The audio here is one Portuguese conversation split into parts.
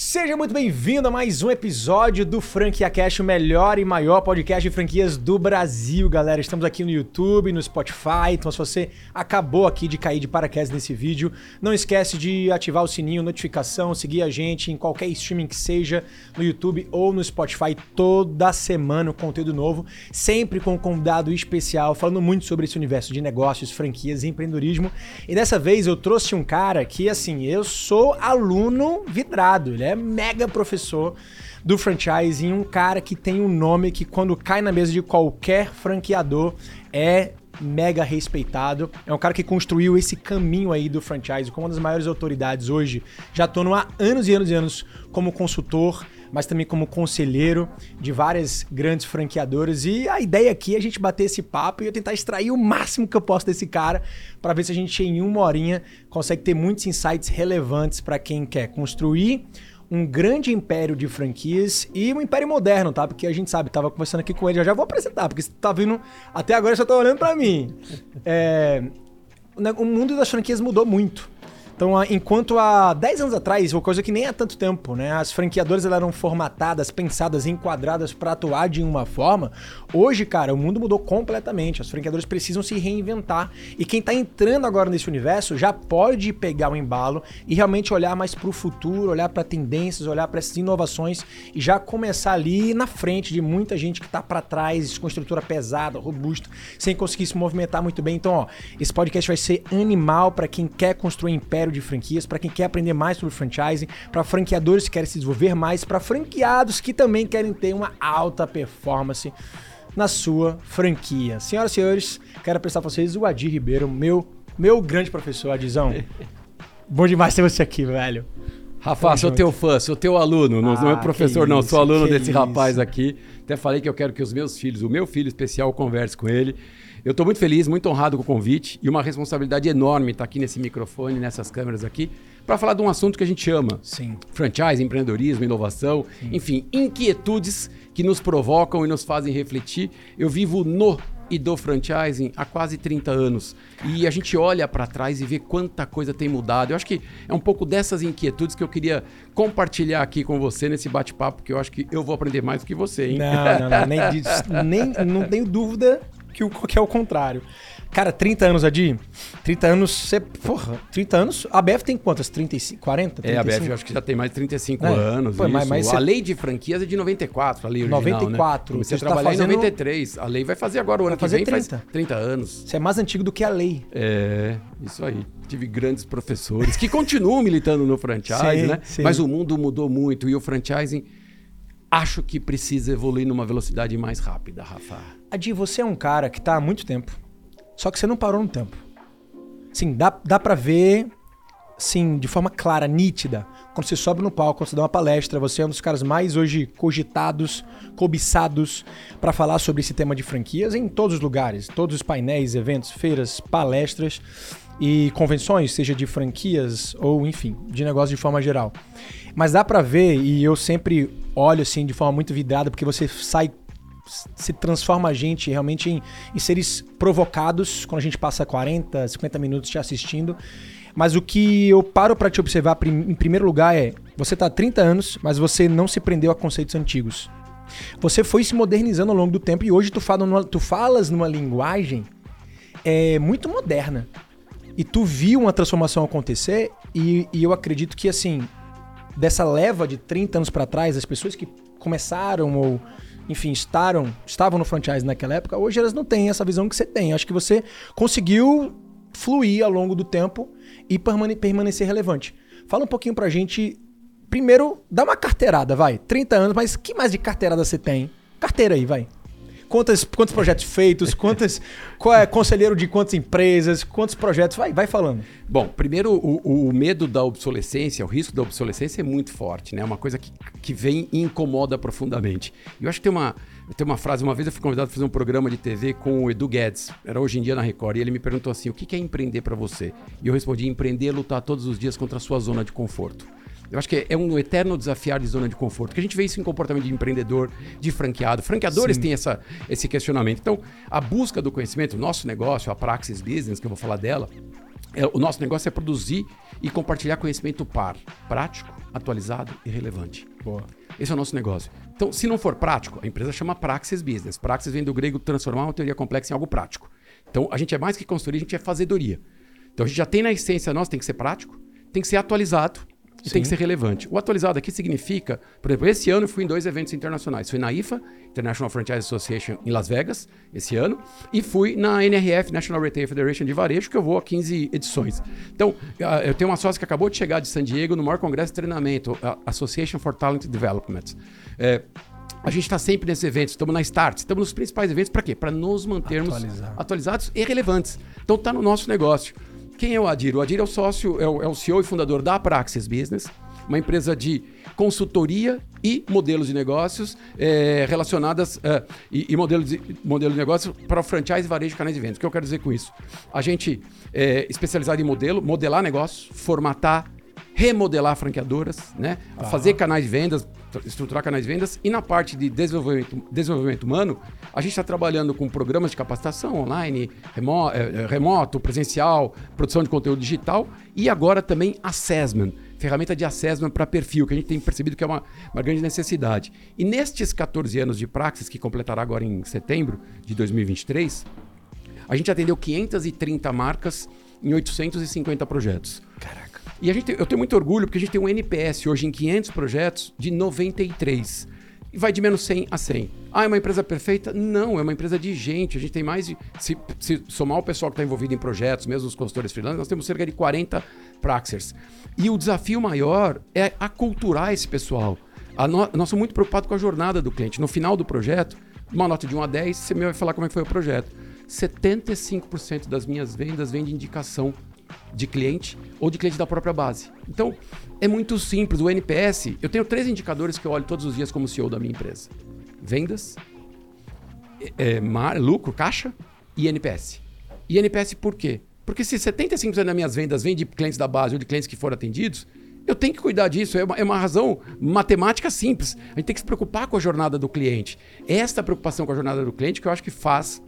Seja muito bem-vindo a mais um episódio do Franquia Cash, o melhor e maior podcast de franquias do Brasil, galera. Estamos aqui no YouTube, no Spotify, então se você acabou aqui de cair de paraquedas nesse vídeo, não esquece de ativar o sininho, notificação, seguir a gente em qualquer streaming que seja, no YouTube ou no Spotify, toda semana conteúdo novo, sempre com um convidado especial, falando muito sobre esse universo de negócios, franquias e empreendedorismo. E dessa vez eu trouxe um cara que, assim, eu sou aluno vidrado, ele é mega professor do franchising, um cara que tem um nome que quando cai na mesa de qualquer franqueador é mega respeitado. É um cara que construiu esse caminho aí do franchise como uma das maiores autoridades hoje. Já estou há anos e anos e anos como consultor, mas também como conselheiro de várias grandes franqueadoras. E a ideia aqui é a gente bater esse papo e eu tentar extrair o máximo que eu posso desse cara para ver se a gente em uma horinha consegue ter muitos insights relevantes para quem quer construir um grande império de franquias e um império moderno, tá? Porque a gente sabe, tava conversando aqui com ele, já já vou apresentar, porque você tá vindo até agora você tá olhando para mim. É, o mundo das franquias mudou muito. Então, enquanto há 10 anos atrás, uma coisa que nem há tanto tempo, né? As franqueadoras eram formatadas, pensadas, enquadradas para atuar de uma forma. Hoje, cara, o mundo mudou completamente. As franqueadoras precisam se reinventar. E quem está entrando agora nesse universo já pode pegar o embalo e realmente olhar mais para o futuro, olhar para tendências, olhar para essas inovações e já começar ali na frente de muita gente que está para trás, com estrutura pesada, robusta, sem conseguir se movimentar muito bem. Então, ó, esse podcast vai ser animal para quem quer construir império de franquias, para quem quer aprender mais sobre franchising, para franqueadores que querem se desenvolver mais, para franqueados que também querem ter uma alta performance na sua franquia. Senhoras e senhores, quero apresentar para vocês o Adir Ribeiro, meu, meu grande professor, Adizão. Bom demais ter você aqui, velho. Rafa, sou teu fã, sou teu aluno, não, ah, não é ah, professor isso, não, sou aluno desse isso. rapaz aqui. Até falei que eu quero que os meus filhos, o meu filho especial, converse com ele. Eu estou muito feliz, muito honrado com o convite e uma responsabilidade enorme estar tá aqui nesse microfone, nessas câmeras aqui, para falar de um assunto que a gente ama. Sim. Franchise, empreendedorismo, inovação, Sim. enfim, inquietudes que nos provocam e nos fazem refletir. Eu vivo no e do franchising há quase 30 anos. E a gente olha para trás e vê quanta coisa tem mudado. Eu acho que é um pouco dessas inquietudes que eu queria compartilhar aqui com você nesse bate-papo, que eu acho que eu vou aprender mais do que você, hein? Não, não, não, nem, nem não tenho dúvida que, o, que é o contrário. Cara, 30 anos, Adi. 30 anos, você. Porra, 30 anos. A BF tem quantas? 35, 40? 35? É, a BF eu acho que já tem mais de 35 é. anos. Pô, mas, mas a cê... lei de franquias é de 94, a lei original. 94. Né? Você, você trabalhar tá fazendo... em 93. A lei vai fazer agora, o ano vai que vem 30. faz 30 anos. Você é mais antigo do que a lei. É, isso aí. Tive grandes professores que continuam militando no franchise, sim, né? Sim. Mas o mundo mudou muito e o franchising acho que precisa evoluir numa velocidade mais rápida, Rafa. Adi, você é um cara que está há muito tempo, só que você não parou no tempo. Sim, dá, dá para ver, sim, de forma clara, nítida, quando você sobe no palco, quando você dá uma palestra, você é um dos caras mais hoje cogitados, cobiçados para falar sobre esse tema de franquias em todos os lugares, todos os painéis, eventos, feiras, palestras e convenções, seja de franquias ou, enfim, de negócio de forma geral. Mas dá para ver, e eu sempre olho assim de forma muito vidrada, porque você sai se transforma a gente realmente em, em, seres provocados quando a gente passa 40, 50 minutos te assistindo. Mas o que eu paro para te observar em primeiro lugar é: você tá há 30 anos, mas você não se prendeu a conceitos antigos. Você foi se modernizando ao longo do tempo e hoje tu, fala numa, tu falas numa linguagem é, muito moderna. E tu viu uma transformação acontecer e, e eu acredito que assim, dessa leva de 30 anos para trás, as pessoas que começaram ou enfim, estaram, estavam no franchise naquela época, hoje elas não têm essa visão que você tem. Acho que você conseguiu fluir ao longo do tempo e permane permanecer relevante. Fala um pouquinho pra gente. Primeiro, dá uma carteirada, vai. 30 anos, mas que mais de carteirada você tem? Carteira aí, vai. Quantos, quantos projetos feitos, quantas, qual é conselheiro de quantas empresas, quantos projetos, vai, vai falando. Bom, primeiro o, o medo da obsolescência, o risco da obsolescência é muito forte, né? É uma coisa que, que vem e incomoda profundamente. Eu acho que tem uma, tem uma frase, uma vez eu fui convidado a fazer um programa de TV com o Edu Guedes, era hoje em dia na Record, e ele me perguntou assim, o que é empreender para você? E eu respondi, empreender é lutar todos os dias contra a sua zona de conforto. Eu acho que é um eterno desafiar de zona de conforto. Que a gente vê isso em comportamento de empreendedor, de franqueado. Franqueadores Sim. têm essa, esse questionamento. Então, a busca do conhecimento, o nosso negócio, a Praxis Business, que eu vou falar dela, é, o nosso negócio é produzir e compartilhar conhecimento par, prático, atualizado e relevante. Boa. Esse é o nosso negócio. Então, se não for prático, a empresa chama Praxis Business. Praxis vem do grego transformar uma teoria complexa em algo prático. Então, a gente é mais que construir, a gente é fazedoria. Então, a gente já tem na essência nossa, tem que ser prático, tem que ser atualizado e Sim. tem que ser relevante. O atualizado aqui significa, por exemplo, esse ano eu fui em dois eventos internacionais. Fui na IFA, International Franchise Association, em Las Vegas, esse ano, e fui na NRF, National Retail Federation de Varejo, que eu vou a 15 edições. Então, ah, eu tenho uma sócia que acabou de chegar de San Diego no maior congresso de treinamento, a Association for Talent Development. É, a gente está sempre nesses eventos, estamos na Start, estamos nos principais eventos, para quê? Para nos mantermos Atualizar. atualizados e relevantes. Então está no nosso negócio. Quem é o Adir? O Adir é o sócio, é o, é o CEO e fundador da Praxis Business, uma empresa de consultoria e modelos de negócios eh, relacionadas eh, e, e modelos de, modelo de negócio para franchise, varejo, canais de vendas. O que eu quero dizer com isso? A gente é especializado em modelo, modelar negócios, formatar, remodelar franqueadoras, né? fazer canais de vendas, estruturar canais de vendas e na parte de desenvolvimento, desenvolvimento humano, a gente está trabalhando com programas de capacitação online, remo, eh, remoto, presencial, produção de conteúdo digital e agora também assessment, ferramenta de assessment para perfil, que a gente tem percebido que é uma, uma grande necessidade. E nestes 14 anos de praxis, que completará agora em setembro de 2023, a gente atendeu 530 marcas em 850 projetos. Caraca. E a gente, eu tenho muito orgulho porque a gente tem um NPS hoje em 500 projetos de 93. E vai de menos 100 a 100. Ah, é uma empresa perfeita? Não, é uma empresa de gente. A gente tem mais de. Se, se somar o pessoal que está envolvido em projetos, mesmo os consultores freelance, nós temos cerca de 40 Praxers. E o desafio maior é aculturar esse pessoal. A no, nós somos muito preocupados com a jornada do cliente. No final do projeto, uma nota de 1 a 10, você me vai falar como é foi o projeto. 75% das minhas vendas vem de indicação de cliente ou de cliente da própria base. Então, é muito simples. O NPS, eu tenho três indicadores que eu olho todos os dias como CEO da minha empresa: vendas, é, mar, lucro, caixa e NPS. E NPS por quê? Porque se 75% das minhas vendas vêm de clientes da base ou de clientes que foram atendidos, eu tenho que cuidar disso. É uma, é uma razão matemática simples. A gente tem que se preocupar com a jornada do cliente. Esta preocupação com a jornada do cliente que eu acho que faz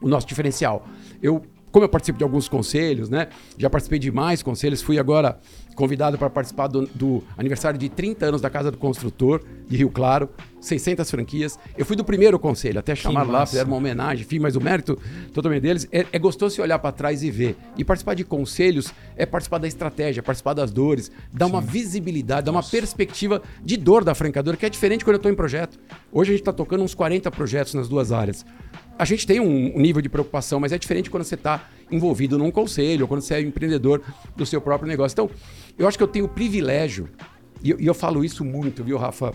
o nosso diferencial. Eu como eu participo de alguns conselhos, né? Já participei de mais conselhos, fui agora convidado para participar do, do, aniversário de 30 anos da Casa do Construtor de Rio Claro, 600 franquias. Eu fui do primeiro conselho, até chamaram lá, fizeram uma homenagem, enfim, mas o mérito totalmente deles. É, é gostoso se olhar para trás e ver. E participar de conselhos é participar da estratégia, participar das dores, dar Sim. uma visibilidade, dar uma perspectiva de dor da franqueadora, que é diferente quando eu estou em projeto. Hoje a gente está tocando uns 40 projetos nas duas áreas a gente tem um nível de preocupação, mas é diferente quando você está envolvido num conselho, ou quando você é empreendedor do seu próprio negócio. Então, eu acho que eu tenho o privilégio, e eu, e eu falo isso muito, viu, Rafa?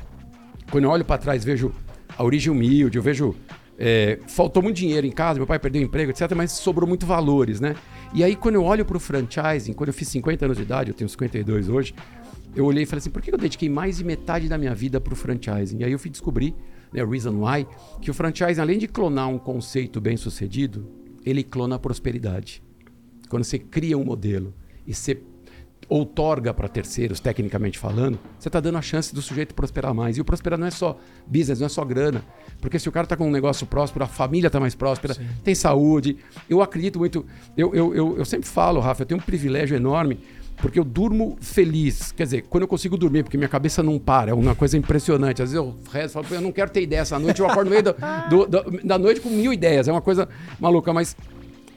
Quando eu olho para trás, vejo a origem humilde, eu vejo. É, faltou muito dinheiro em casa, meu pai perdeu o emprego, etc., mas sobrou muito valores, né? E aí, quando eu olho para o franchising, quando eu fiz 50 anos de idade, eu tenho 52 hoje, eu olhei e falei assim: por que eu dediquei mais de metade da minha vida para o franchising? E aí eu fui descobrir né, Reason Why, que o franchise, além de clonar um conceito bem sucedido, ele clona a prosperidade. Quando você cria um modelo e você outorga para terceiros, tecnicamente falando, você está dando a chance do sujeito prosperar mais. E o prosperar não é só business, não é só grana. Porque se o cara está com um negócio próspero, a família está mais próspera, Sim. tem saúde. Eu acredito muito. Eu, eu, eu, eu sempre falo, Rafa, eu tenho um privilégio enorme porque eu durmo feliz. Quer dizer, quando eu consigo dormir, porque minha cabeça não para, é uma coisa impressionante. Às vezes eu rezo, falo, eu não quero ter ideia essa noite, eu acordo no meio do, do, da noite com mil ideias. É uma coisa maluca, mas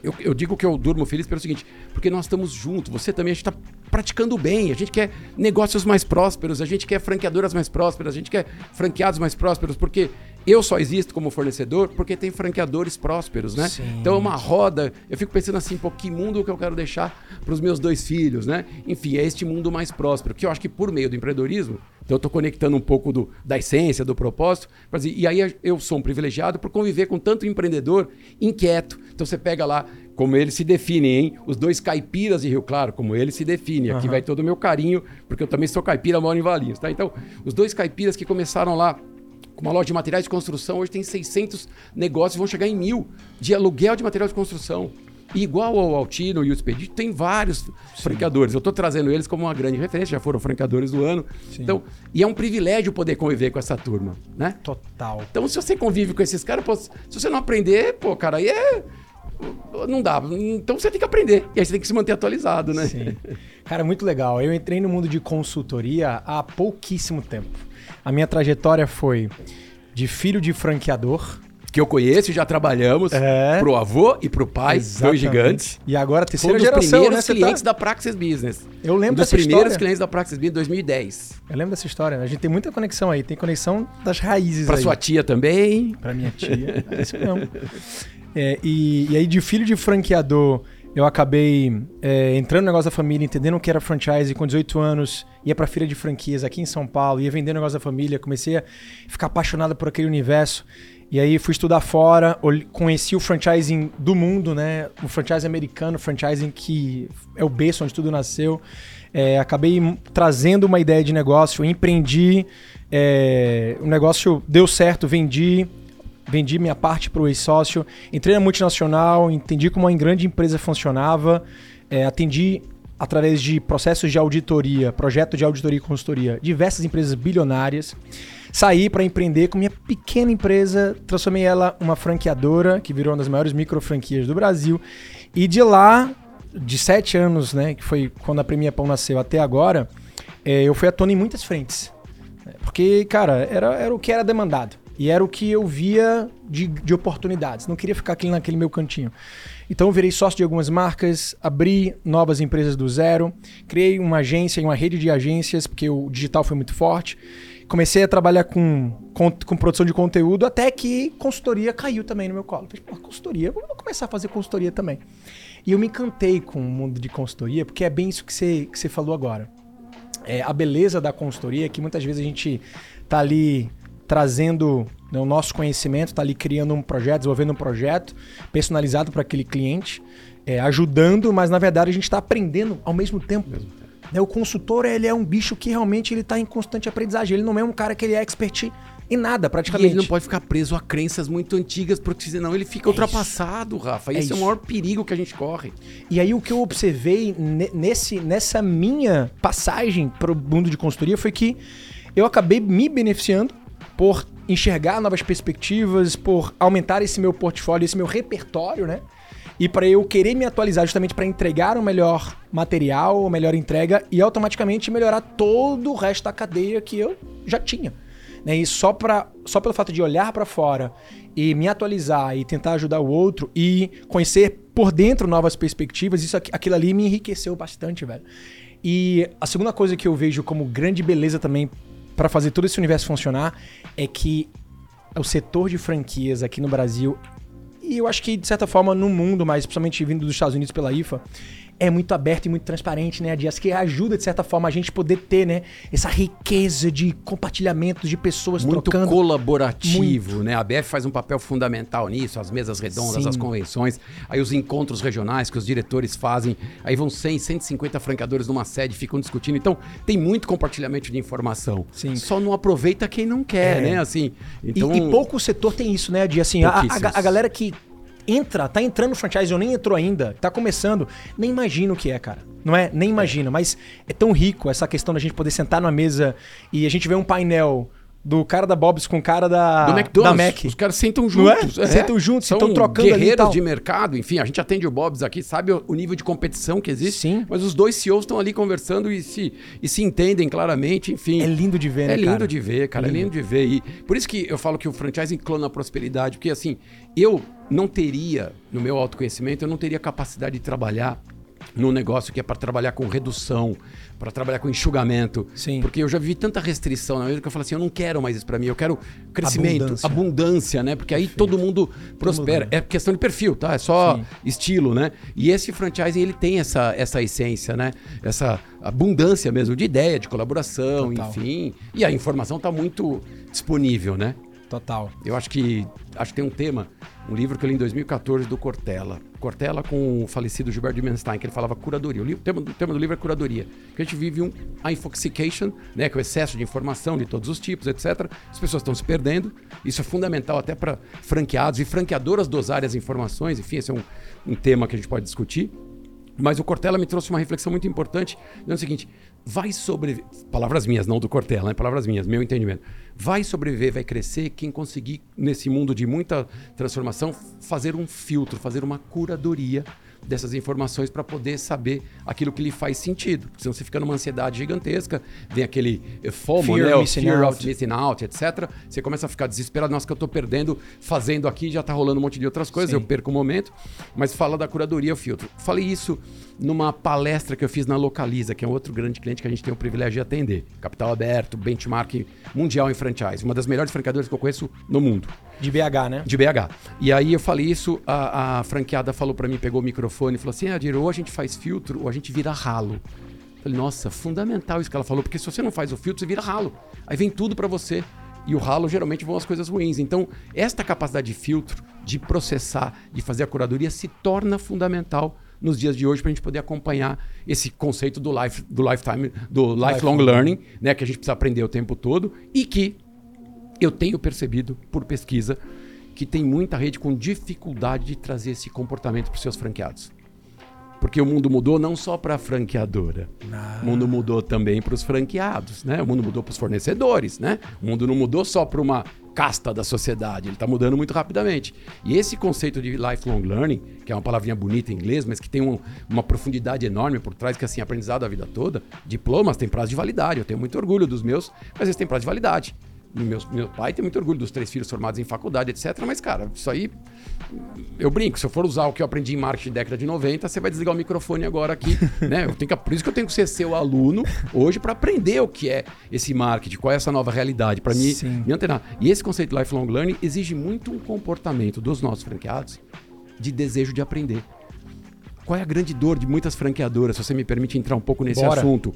eu, eu, digo que eu durmo feliz pelo seguinte, porque nós estamos juntos, você também, a gente está praticando bem, a gente quer negócios mais prósperos, a gente quer franqueadoras mais prósperas, a gente quer franqueados mais prósperos, porque eu só existo como fornecedor porque tem franqueadores prósperos, né? Sim. Então é uma roda. Eu fico pensando assim, pô, que mundo que eu quero deixar para os meus dois filhos, né? Enfim, é este mundo mais próspero, que eu acho que por meio do empreendedorismo, então eu estou conectando um pouco do, da essência, do propósito. Dizer, e aí eu sou um privilegiado por conviver com tanto empreendedor inquieto. Então você pega lá, como eles se definem, hein? Os dois caipiras de Rio Claro, como eles se definem. Aqui uhum. vai todo o meu carinho, porque eu também sou caipira, moro em Valinhos, tá? Então, os dois caipiras que começaram lá com uma loja de materiais de construção, hoje tem 600 negócios, vão chegar em mil de aluguel de material de construção. E igual ao Altino e o Expedito, tem vários Sim. franqueadores. Eu estou trazendo eles como uma grande referência, já foram franqueadores do ano. Sim. Então, e é um privilégio poder conviver com essa turma, né? Total. Então, se você convive com esses caras, pô, se você não aprender, pô, cara, aí é não dá. Então você tem que aprender. E aí você tem que se manter atualizado, né? Sim. Cara, muito legal. Eu entrei no mundo de consultoria há pouquíssimo tempo. A minha trajetória foi de filho de franqueador. Que eu conheço e já trabalhamos É. pro avô e pro pai, dois gigantes. E agora terceira um geração, né? Você clientes tá... da Praxis Business. Eu lembro um dos dessa primeiros história. clientes da Praxis Business em 2010. Eu lembro dessa história. né? A gente tem muita conexão aí. Tem conexão das raízes Pra aí. sua tia também. Pra minha tia. É isso mesmo. É, e, e aí, de filho de franqueador, eu acabei é, entrando no negócio da família, entendendo o que era franchise. Com 18 anos, ia pra feira de franquias aqui em São Paulo, ia vender negócio da família. Comecei a ficar apaixonado por aquele universo. E aí fui estudar fora, conheci o franchising do mundo, né? O franchising americano, o franchising que é o berço onde tudo nasceu. É, acabei trazendo uma ideia de negócio, empreendi, é, o negócio deu certo, vendi, vendi minha parte para o ex-sócio, entrei na multinacional, entendi como uma grande empresa funcionava, é, atendi através de processos de auditoria, projeto de auditoria e consultoria, diversas empresas bilionárias. Saí para empreender com minha pequena empresa, transformei ela uma franqueadora, que virou uma das maiores micro franquias do Brasil. E de lá, de sete anos, né, que foi quando a Premia Pão nasceu até agora, é, eu fui atuando em muitas frentes. Porque, cara, era, era o que era demandado. E era o que eu via de, de oportunidades. Não queria ficar aqui naquele meu cantinho. Então eu virei sócio de algumas marcas, abri novas empresas do zero, criei uma agência e uma rede de agências, porque o digital foi muito forte. Comecei a trabalhar com, com, com produção de conteúdo, até que consultoria caiu também no meu colo. Falei, pô, consultoria, vou começar a fazer consultoria também. E eu me encantei com o mundo de consultoria, porque é bem isso que você, que você falou agora. É, a beleza da consultoria é que muitas vezes a gente tá ali trazendo né, o nosso conhecimento, tá ali criando um projeto, desenvolvendo um projeto personalizado para aquele cliente, é, ajudando, mas na verdade a gente está aprendendo ao mesmo tempo. Né, o consultor ele é um bicho que realmente ele está em constante aprendizagem. Ele não é um cara que ele é expert em nada, E praticamente. ele não pode ficar preso a crenças muito antigas, porque senão ele fica É ultrapassado, Rafa. É Esse é, o isso. maior perigo que a gente corre. E aí o que eu observei ne- nesse, nessa minha passagem para o mundo de consultoria foi que eu acabei me beneficiando por enxergar novas perspectivas, por aumentar esse meu portfólio, esse meu repertório, né? E para eu querer me atualizar justamente para entregar o melhor material, a melhor entrega e automaticamente melhorar todo o resto da cadeia que eu já tinha. Né? E só, pra, só pelo fato de olhar para fora e me atualizar e tentar ajudar o outro e conhecer por dentro novas perspectivas, isso aqui- aquilo ali me enriqueceu bastante, velho. E a segunda coisa que eu vejo como grande beleza também para fazer todo esse universo funcionar é que o setor de franquias aqui no Brasil e eu acho que de certa forma no mundo, mas principalmente vindo dos Estados Unidos pela IFA, é muito aberto e muito transparente, né, Dias? Que ajuda de certa forma a gente poder ter, né, essa riqueza de compartilhamento de pessoas Muito trocando. colaborativo, né? A BF faz um papel fundamental nisso, as mesas redondas, Sim. as convenções, aí os encontros regionais que os diretores fazem, aí vão 100, 150 franqueadores numa sede, ficam discutindo. Então, tem muito compartilhamento de informação. Sim. Só não aproveita quem não quer, É. né? Assim, E- então, e, pouco setor tem isso, né, Di? Assim, a, a, a galera que entra, tá entrando no franchise ou nem entrou ainda, tá começando, nem imagina o que é, cara. Não é? Nem imagina. Mas é tão rico essa questão da gente poder sentar numa mesa e a gente ver um painel do cara da Bob's com o cara da, da Mac. os caras sentam é? juntos. Sentam juntos, São estão trocando guerreiros de mercado, enfim, a gente atende o Bob's aqui, sabe o, o nível de competição que existe, Sim. mas os dois CEOs estão ali conversando e se, e se entendem claramente, enfim. É lindo de ver, né, É lindo cara? de ver, cara, é Lindo. lindo de ver. E por isso que eu falo que o franchising clona a prosperidade, porque assim, eu não teria, no meu autoconhecimento, eu não teria capacidade de trabalhar num negócio que é para trabalhar com redução, para trabalhar com enxugamento. Sim. Porque eu já vivi tanta restrição na vida que eu falo assim, eu não quero mais isso para mim, eu quero crescimento, Abundância. abundância, né? Porque aí todo mundo prospera. mundo É questão de perfil, tá? É só Sim. estilo, né? E esse franchising, ele tem essa, essa essência, né? Essa abundância mesmo de ideia, de colaboração, Total. enfim. E a informação está muito disponível, né? Total. Eu acho que acho que tem um tema, um livro que eu li em 2014 do Cortella. Cortella com o falecido Gilberto Dimenstein, que ele falava curadoria. O, livro- o tema, do- o tema do livro é curadoria. A gente vive um a infoxication, né, que é o excesso de informação de todos os tipos, etc. As pessoas estão se perdendo. Isso é fundamental até para franqueados e franqueadoras dosarem as informações. Enfim, esse é um, um tema que a gente pode discutir. Mas o Cortella me trouxe uma reflexão muito importante, dizendo o seguinte: vai sobreviver. Palavras minhas, não do Cortella, né? Palavras minhas, meu entendimento. Vai sobreviver, vai crescer quem conseguir, nesse mundo de muita transformação, fazer um filtro, fazer uma curadoria dessas informações para poder saber aquilo que lhe faz sentido. Senão você fica numa ansiedade gigantesca, vem aquele FOMO, Fear né? Missing fear out. of missing out, etc. Você começa a ficar desesperado, nossa, que eu tô perdendo, fazendo aqui, já tá rolando um monte de outras coisas, Sim. eu perco o momento. Mas fala da curadoria, o filtro. Falei isso numa palestra que eu fiz na Localiza, que é um outro grande cliente que a gente tem o privilégio de atender. Capital aberto, benchmark mundial em franchise. Uma das melhores franqueadoras que eu conheço no mundo. De BH, né? De BH. E aí eu falei isso, a, a franqueada falou pra mim, pegou o microfone e falou assim: Adir, ou a gente faz filtro ou a gente vira ralo. Falei, nossa, fundamental isso que ela falou, porque se você não faz o filtro, você vira ralo. Aí vem tudo pra você. E o ralo geralmente vão as coisas ruins. Então, esta capacidade de filtro, de processar, de fazer a curadoria se torna fundamental nos dias de hoje para a gente poder acompanhar esse conceito do, life, do lifetime, do lifelong Lifelong. learning, né, que a gente precisa aprender o tempo todo e que eu tenho percebido por pesquisa que tem muita rede com dificuldade de trazer esse comportamento para os seus franqueados. Porque o mundo mudou não só para a franqueadora. O mundo mudou também para os franqueados, né? O mundo mudou para os fornecedores, né? O mundo não mudou só para uma casta da sociedade, ele está mudando muito rapidamente. E esse conceito de lifelong learning, que é uma palavrinha bonita em inglês, mas que tem um- uma profundidade enorme por trás, que é assim, aprendizado a vida toda, diplomas têm prazo de validade. Eu tenho muito orgulho dos meus, mas eles têm prazo de validade. Meu, meu pai tem muito orgulho dos três filhos formados em faculdade, etc. Mas, cara, isso aí eu brinco, se eu for usar o que eu aprendi em marketing década de 90, você vai desligar o microfone agora aqui, né? Eu tenho que, por isso que eu tenho que ser seu aluno hoje para aprender o que é esse marketing, qual é essa nova realidade, para me, me antenar. E esse conceito de lifelong learning exige muito um comportamento dos nossos franqueados de desejo de aprender. Qual é a grande dor de muitas franqueadoras, se você me permite entrar um pouco nesse Bora. assunto?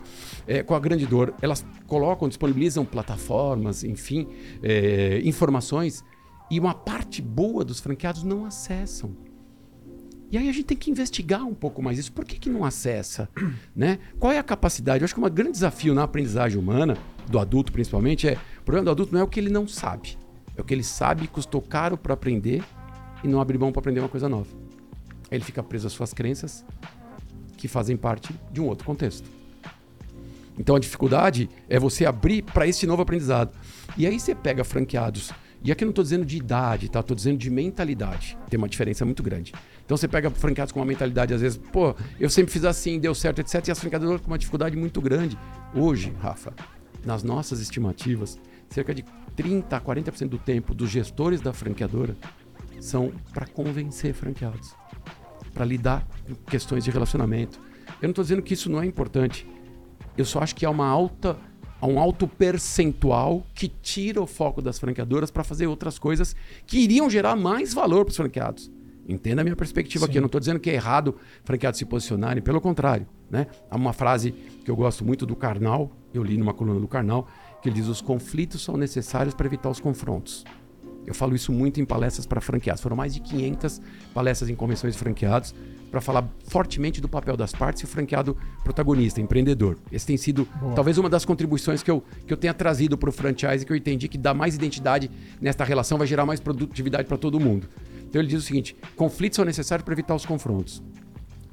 É, qual a grande dor? Elas colocam, disponibilizam plataformas, enfim, é, informações, e uma parte boa dos franqueados não acessam. E aí a gente tem que investigar um pouco mais isso. Por que, que não acessa? né? Qual é a capacidade? Eu acho que um grande desafio na aprendizagem humana, do adulto principalmente, é o problema do adulto não é o que ele não sabe. É o que ele sabe, custou caro para aprender e não abre mão para aprender uma coisa nova. Ele fica preso às suas crenças que fazem parte de um outro contexto. Então a dificuldade é você abrir para esse novo aprendizado. E aí você pega franqueados. E aqui eu não estou dizendo de idade, tá? Estou dizendo de mentalidade. Tem uma diferença muito grande. Então você pega franqueados com uma mentalidade, às vezes, pô, eu sempre fiz assim, deu certo, etc. E as franqueadoras com uma dificuldade muito grande. Hoje, Rafa, nas nossas estimativas, cerca de 30 a 40% do tempo dos gestores da franqueadora são para convencer franqueados, para lidar com questões de relacionamento. Eu não estou dizendo que isso não é importante. Eu só acho que há uma alta, há um alto percentual que tira o foco das franqueadoras para fazer outras coisas que iriam gerar mais valor para os franqueados. Entenda a minha perspectiva aqui. Eu não estou dizendo que é errado franqueados se posicionarem, pelo contrário. Né? Há uma frase que eu gosto muito do Karnal, eu li numa coluna do Karnal, que ele diz: os conflitos são necessários para evitar os confrontos. Eu falo isso muito em palestras para franqueados. Foram mais de 500 palestras em convenções de franqueados para falar fortemente do papel das partes e o franqueado protagonista, empreendedor. Esse tem sido talvez uma das contribuições que eu, que eu tenha trazido para o franchise, que eu entendi que dá mais identidade nesta relação, vai gerar mais produtividade para todo mundo. Então ele diz o seguinte: conflitos são necessários para evitar os confrontos.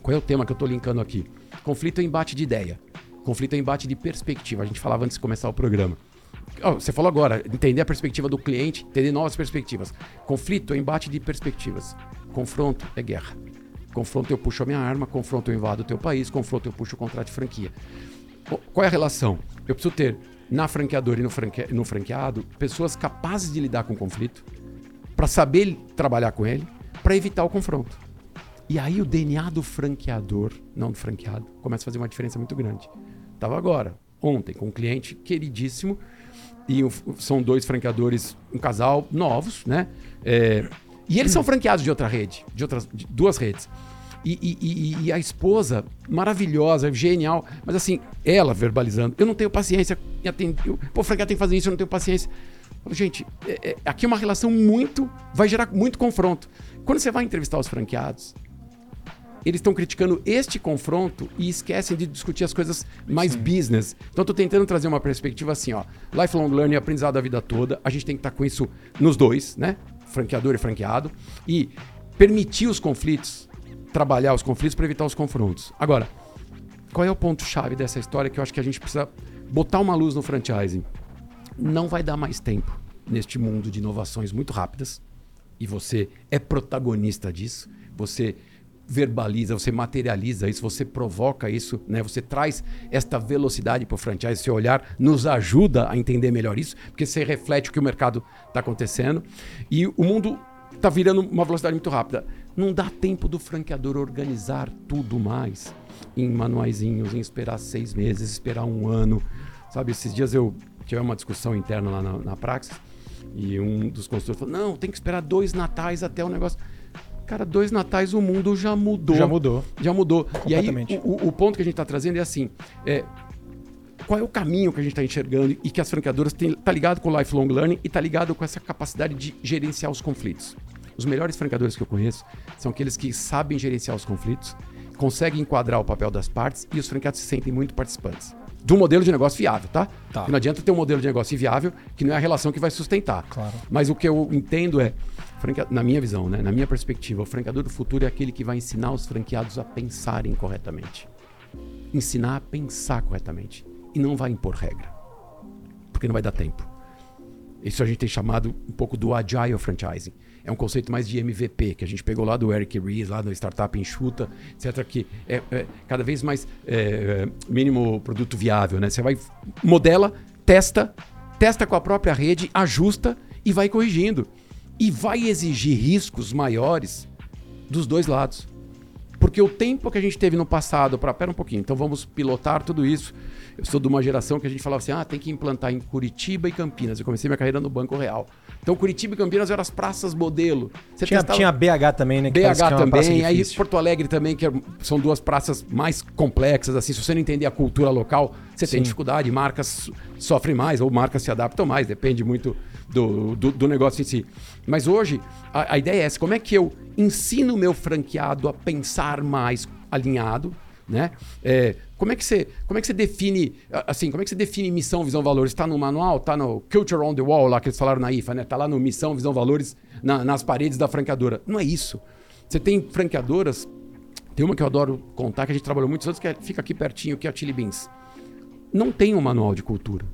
Qual é o tema que eu estou linkando aqui? Conflito é embate de ideia. Conflito é embate de perspectiva. A gente falava antes de começar o programa. Ó, você falou agora, entender a perspectiva do cliente, entender novas perspectivas. Conflito é embate de perspectivas. Confronto é guerra. Confronto eu puxo a minha arma, confronto eu invado o teu país, confronto eu puxo o contrato de franquia. Qu- Qual é a relação? Eu preciso ter na franqueadora e no, franque- no franqueado pessoas capazes de lidar com o conflito, para saber trabalhar com ele, para evitar o confronto. E aí o DNA do franqueador, não do franqueado, começa a fazer uma diferença muito grande. Tava agora, ontem, com um cliente queridíssimo, e são dois franqueadores, um casal novos, né? É, e eles são franqueados de outra rede, de outras de duas redes. E, e- e- a esposa, maravilhosa, genial, mas assim, ela verbalizando, eu não tenho paciência eu- Pô, franqueado tem que fazer isso, eu não tenho paciência. Gente, é- é- aqui é uma relação muito. vai gerar muito confronto. Quando você vai entrevistar os franqueados, eles estão criticando este confronto e esquecem de discutir as coisas mais business. Então, estou tentando trazer uma perspectiva assim, ó. Lifelong learning, aprendizado a vida toda. A gente tem que estar com isso nos dois, né? Franqueador e franqueado. E permitir os conflitos, trabalhar os conflitos para evitar os confrontos. Agora, qual é o ponto-chave dessa história que eu acho que a gente precisa botar uma luz no franchising? Não vai dar mais tempo neste mundo de inovações muito rápidas. E você é protagonista disso. Você verbaliza, você materializa isso, você provoca isso, né? Você traz esta velocidade para o franchise, seu olhar nos ajuda a entender melhor isso, porque você reflete o que o mercado está acontecendo e o mundo está virando uma velocidade muito rápida. Não dá tempo do franqueador organizar tudo mais em manuaizinhos, em esperar seis meses, esperar um ano. Sabe, esses dias eu tive uma discussão interna lá na, na Praxis e um dos consultores falou: não, tem que esperar dois natais até o negócio. Cara, dois natais o mundo já mudou. Já mudou. Já mudou. E aí, o, o, ponto que a gente está trazendo é assim: é, qual é o caminho que a gente está enxergando e que as franqueadoras têm. Está ligado com o lifelong learning e está ligado com essa capacidade de gerenciar os conflitos. Os melhores franqueadores que eu conheço são aqueles que sabem gerenciar os conflitos, conseguem enquadrar o papel das partes e os franqueados se sentem muito participantes. Do modelo de negócio viável, tá? tá. Não adianta ter um modelo de negócio viável que não é a relação que vai sustentar. Claro. Mas o que eu entendo é, na minha visão, né? na minha perspectiva, o franqueador do futuro é aquele que vai ensinar os franqueados a pensarem corretamente. Ensinar a pensar corretamente. E não vai impor regra. Porque não vai dar tempo. Isso a gente tem chamado um pouco do agile franchising é um conceito mais de MVP, que a gente pegou lá do Eric Ries, lá no Startup Enxuta, etc., que é, é cada vez mais é, mínimo produto viável. Né? Você vai, modela, testa, testa com a própria rede, ajusta e vai corrigindo. E vai exigir riscos maiores dos dois lados. Porque o tempo que a gente teve no passado para. Pera um pouquinho, então vamos pilotar tudo isso. Eu sou de uma geração que a gente falava assim: ah, tem que implantar em Curitiba e Campinas. Eu comecei minha carreira no Banco Real. Então, Curitiba e Campinas eram as praças modelo. Você tinha, testava... tinha BH também, né? BH também. Aí Porto Alegre também, que é, são duas praças mais complexas. assim Se você não entender a cultura local, você Sim. tem dificuldade. Marcas sofrem mais ou marcas se adaptam mais. Depende muito do, do, do negócio em si. Mas hoje, a, a ideia é essa: como é que eu ensino o meu franqueado a pensar mais alinhado? Né? É, como é que você, como é que você define, assim, como é que você define missão, visão, valores? Está no manual, está no Culture on the Wall, lá que eles falaram na IFA, né? Está lá no missão, visão, valores na, nas paredes da franqueadora. Não é isso. Você tem franqueadoras, tem uma que eu adoro contar, que a gente trabalhou muitos anos, que é, fica aqui pertinho, que é a Chili Beans. Não tem um manual de cultura.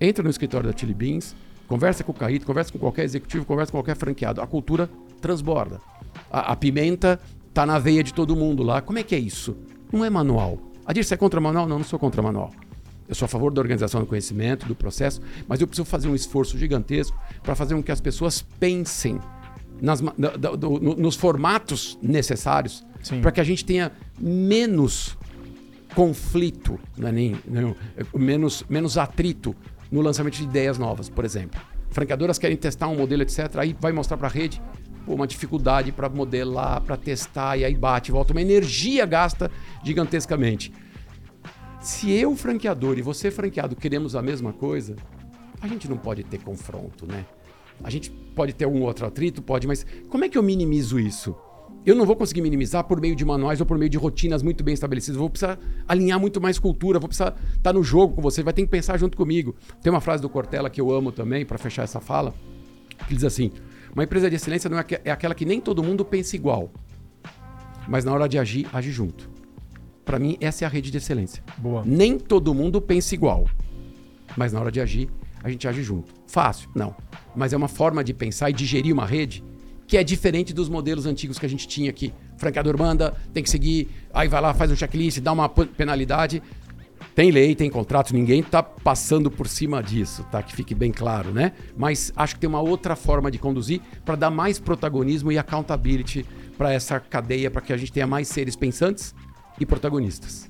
Entra no escritório da Chili Beans, conversa com o Carrito, conversa com qualquer executivo, conversa com qualquer franqueado. A cultura transborda. A, a pimenta tá na veia de todo mundo lá. Como é que é isso? Não é manual. Adir, você é contra manual? Não, não sou contra manual. Eu sou a favor da organização do conhecimento, do processo, mas eu preciso fazer um esforço gigantesco para fazer com que as pessoas pensem nas, do, do, nos formatos necessários para que a gente tenha menos conflito, não é nem, não, menos, menos atrito no lançamento de ideias novas, por exemplo. Franqueadoras querem testar um modelo, etc. Aí vai mostrar para a rede pô, uma dificuldade para modelar, para testar, e aí bate, volta. Uma energia gasta gigantescamente. Se eu, franqueador, e você, franqueado, queremos a mesma coisa, a gente não pode ter confronto, né? A gente pode ter um outro atrito, pode, mas como é que eu minimizo isso? Eu não vou conseguir minimizar por meio de manuais ou por meio de rotinas muito bem estabelecidas. vou precisar alinhar muito mais cultura, vou precisar estar tá no jogo com você, vai ter que pensar junto comigo. Tem uma frase do Cortella que eu amo também, para fechar essa fala, que diz assim: Uma empresa de excelência não é, é aquela que nem todo mundo pensa igual, mas na hora de agir, age junto. Para mim, essa é a rede de excelência. Boa. Nem todo mundo pensa igual, mas na hora de agir, a gente age junto. Fácil? Não. Mas é uma forma de pensar e digerir uma rede que é diferente dos modelos antigos que a gente tinha aqui. Franqueador manda, tem que seguir, aí vai lá, faz um checklist, dá uma penalidade. Tem lei, tem contrato, ninguém está passando por cima disso, tá? Que fique bem claro, né? Mas acho que tem uma outra forma de conduzir para dar mais protagonismo e accountability para essa cadeia, para que a gente tenha mais seres pensantes e protagonistas.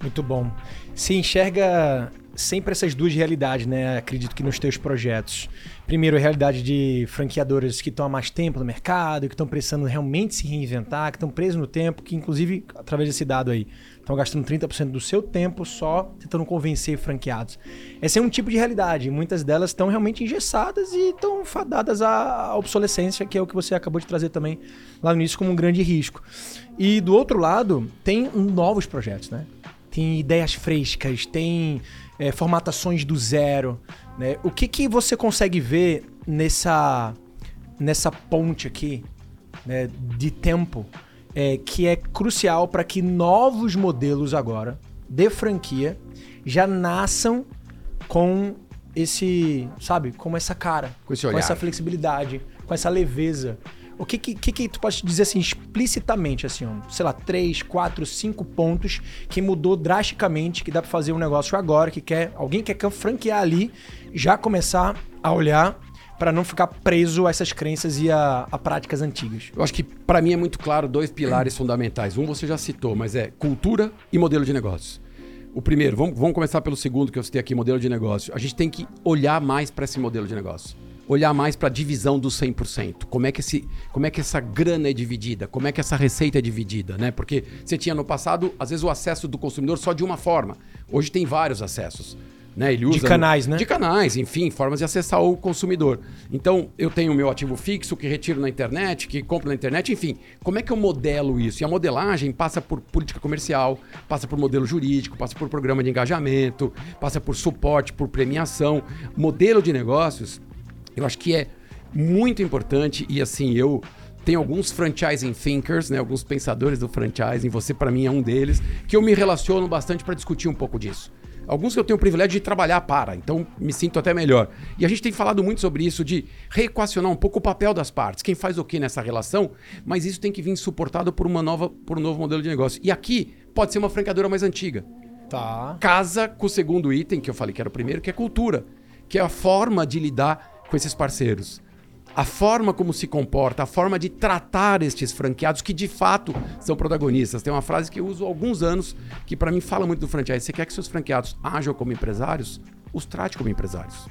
Muito bom. Se enxerga sempre essas duas realidades, né? Acredito que nos teus projetos. Primeiro, a realidade de franqueadoras que estão há mais tempo no mercado, que estão precisando realmente se reinventar, que estão presos no tempo, que inclusive, através desse dado aí, estão gastando 30% do seu tempo só tentando convencer franqueados. Esse é um tipo de realidade. Muitas delas estão realmente engessadas e estão fadadas à obsolescência, que é o que você acabou de trazer também lá no início como um grande risco. E do outro lado, tem novos projetos, né? Tem ideias frescas, tem é, formatações do zero. Né? O que, que você consegue ver nessa, nessa ponte aqui né, de tempo é, que é crucial para que novos modelos agora de franquia já nasçam com esse, sabe, com essa cara, com, esse com essa flexibilidade, com essa leveza, O que que, que, que tu pode dizer assim explicitamente, assim, ó, sei lá, três, quatro, cinco pontos que mudou drasticamente, que dá para fazer um negócio agora, que quer alguém quer franquear ali, já começar a olhar para não ficar preso a essas crenças e a, a práticas antigas? Eu acho que para mim é muito claro dois pilares fundamentais. Um você já citou, mas é cultura e modelo de negócios. O primeiro, vamos, vamos começar pelo segundo que eu citei aqui, modelo de negócio. A gente tem que olhar mais para esse modelo de negócio. Olhar mais para a divisão do 100%. Como é, que esse, como é que essa grana é dividida? Como é que essa receita é dividida? Né? Porque você tinha no passado, às vezes, o acesso do consumidor só de uma forma. Hoje tem vários acessos. Né? Ele usa de canais, né? De canais, enfim, formas de acessar o consumidor. Então, eu tenho o meu ativo fixo que retiro na internet, que compro na internet, enfim. Como é que eu modelo isso? E a modelagem passa por política comercial, passa por modelo jurídico, passa por programa de engajamento, passa por suporte, por premiação. Modelo de negócios, eu acho que é muito importante e assim, eu tenho alguns franchising thinkers, né, alguns pensadores do franchising, você para mim é um deles, que eu me relaciono bastante para discutir um pouco disso. Alguns que eu tenho o privilégio de trabalhar para, então me sinto até melhor. E a gente tem falado muito sobre isso, de reequacionar um pouco o papel das partes, quem faz o que nessa relação, mas isso tem que vir suportado por uma nova, por um novo modelo de negócio. E aqui pode ser uma franqueadora mais antiga. Tá. Casa com o segundo item, que eu falei que era o primeiro, que é cultura, que é a forma de lidar com esses parceiros a forma como se comporta, a forma de tratar estes franqueados que de fato são protagonistas. Tem uma frase que eu uso há alguns anos que para mim fala muito do franchise. Você quer que seus franqueados ajam como empresários? Os trate como empresários.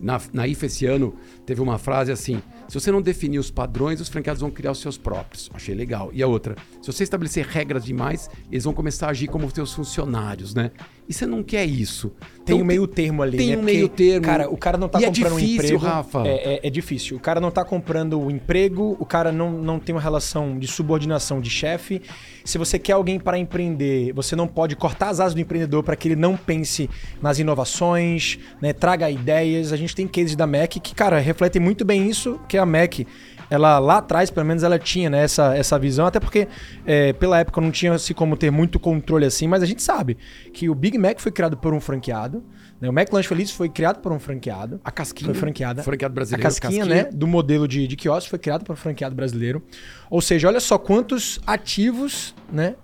Na, na IFA esse ano teve uma frase assim: se você não definir os padrões, os franqueados vão criar os seus próprios. Achei legal. E a outra: se você estabelecer regras demais, eles vão começar a agir como seus funcionários, né? E você não quer isso. Tem então, um meio termo ali, tem né? um meio termo. Cara, o cara não tá e é comprando é difícil, um emprego. Rafa. É, é, é, difícil. O cara não tá comprando o um emprego, o cara não, não tem uma relação de subordinação de chefe. Se você quer alguém para empreender, você não pode cortar as asas do empreendedor para que ele não pense nas inovações, né? Traga ideias. A gente tem cases da Mac que, cara, refletem muito bem isso, que a Mac ela lá atrás, pelo menos, ela tinha né, essa, essa visão, até porque é, pela época não tinha-se como ter muito controle assim, mas a gente sabe que o Big Mac foi criado por um franqueado, né, o McLanche Feliz foi criado por um franqueado. A casquinha. Foi franqueada. Franqueado brasileiro. A casquinha, casquinha. né, do modelo de, de quiosque foi criado por um franqueado brasileiro. Ou seja, olha só quantos ativos, né,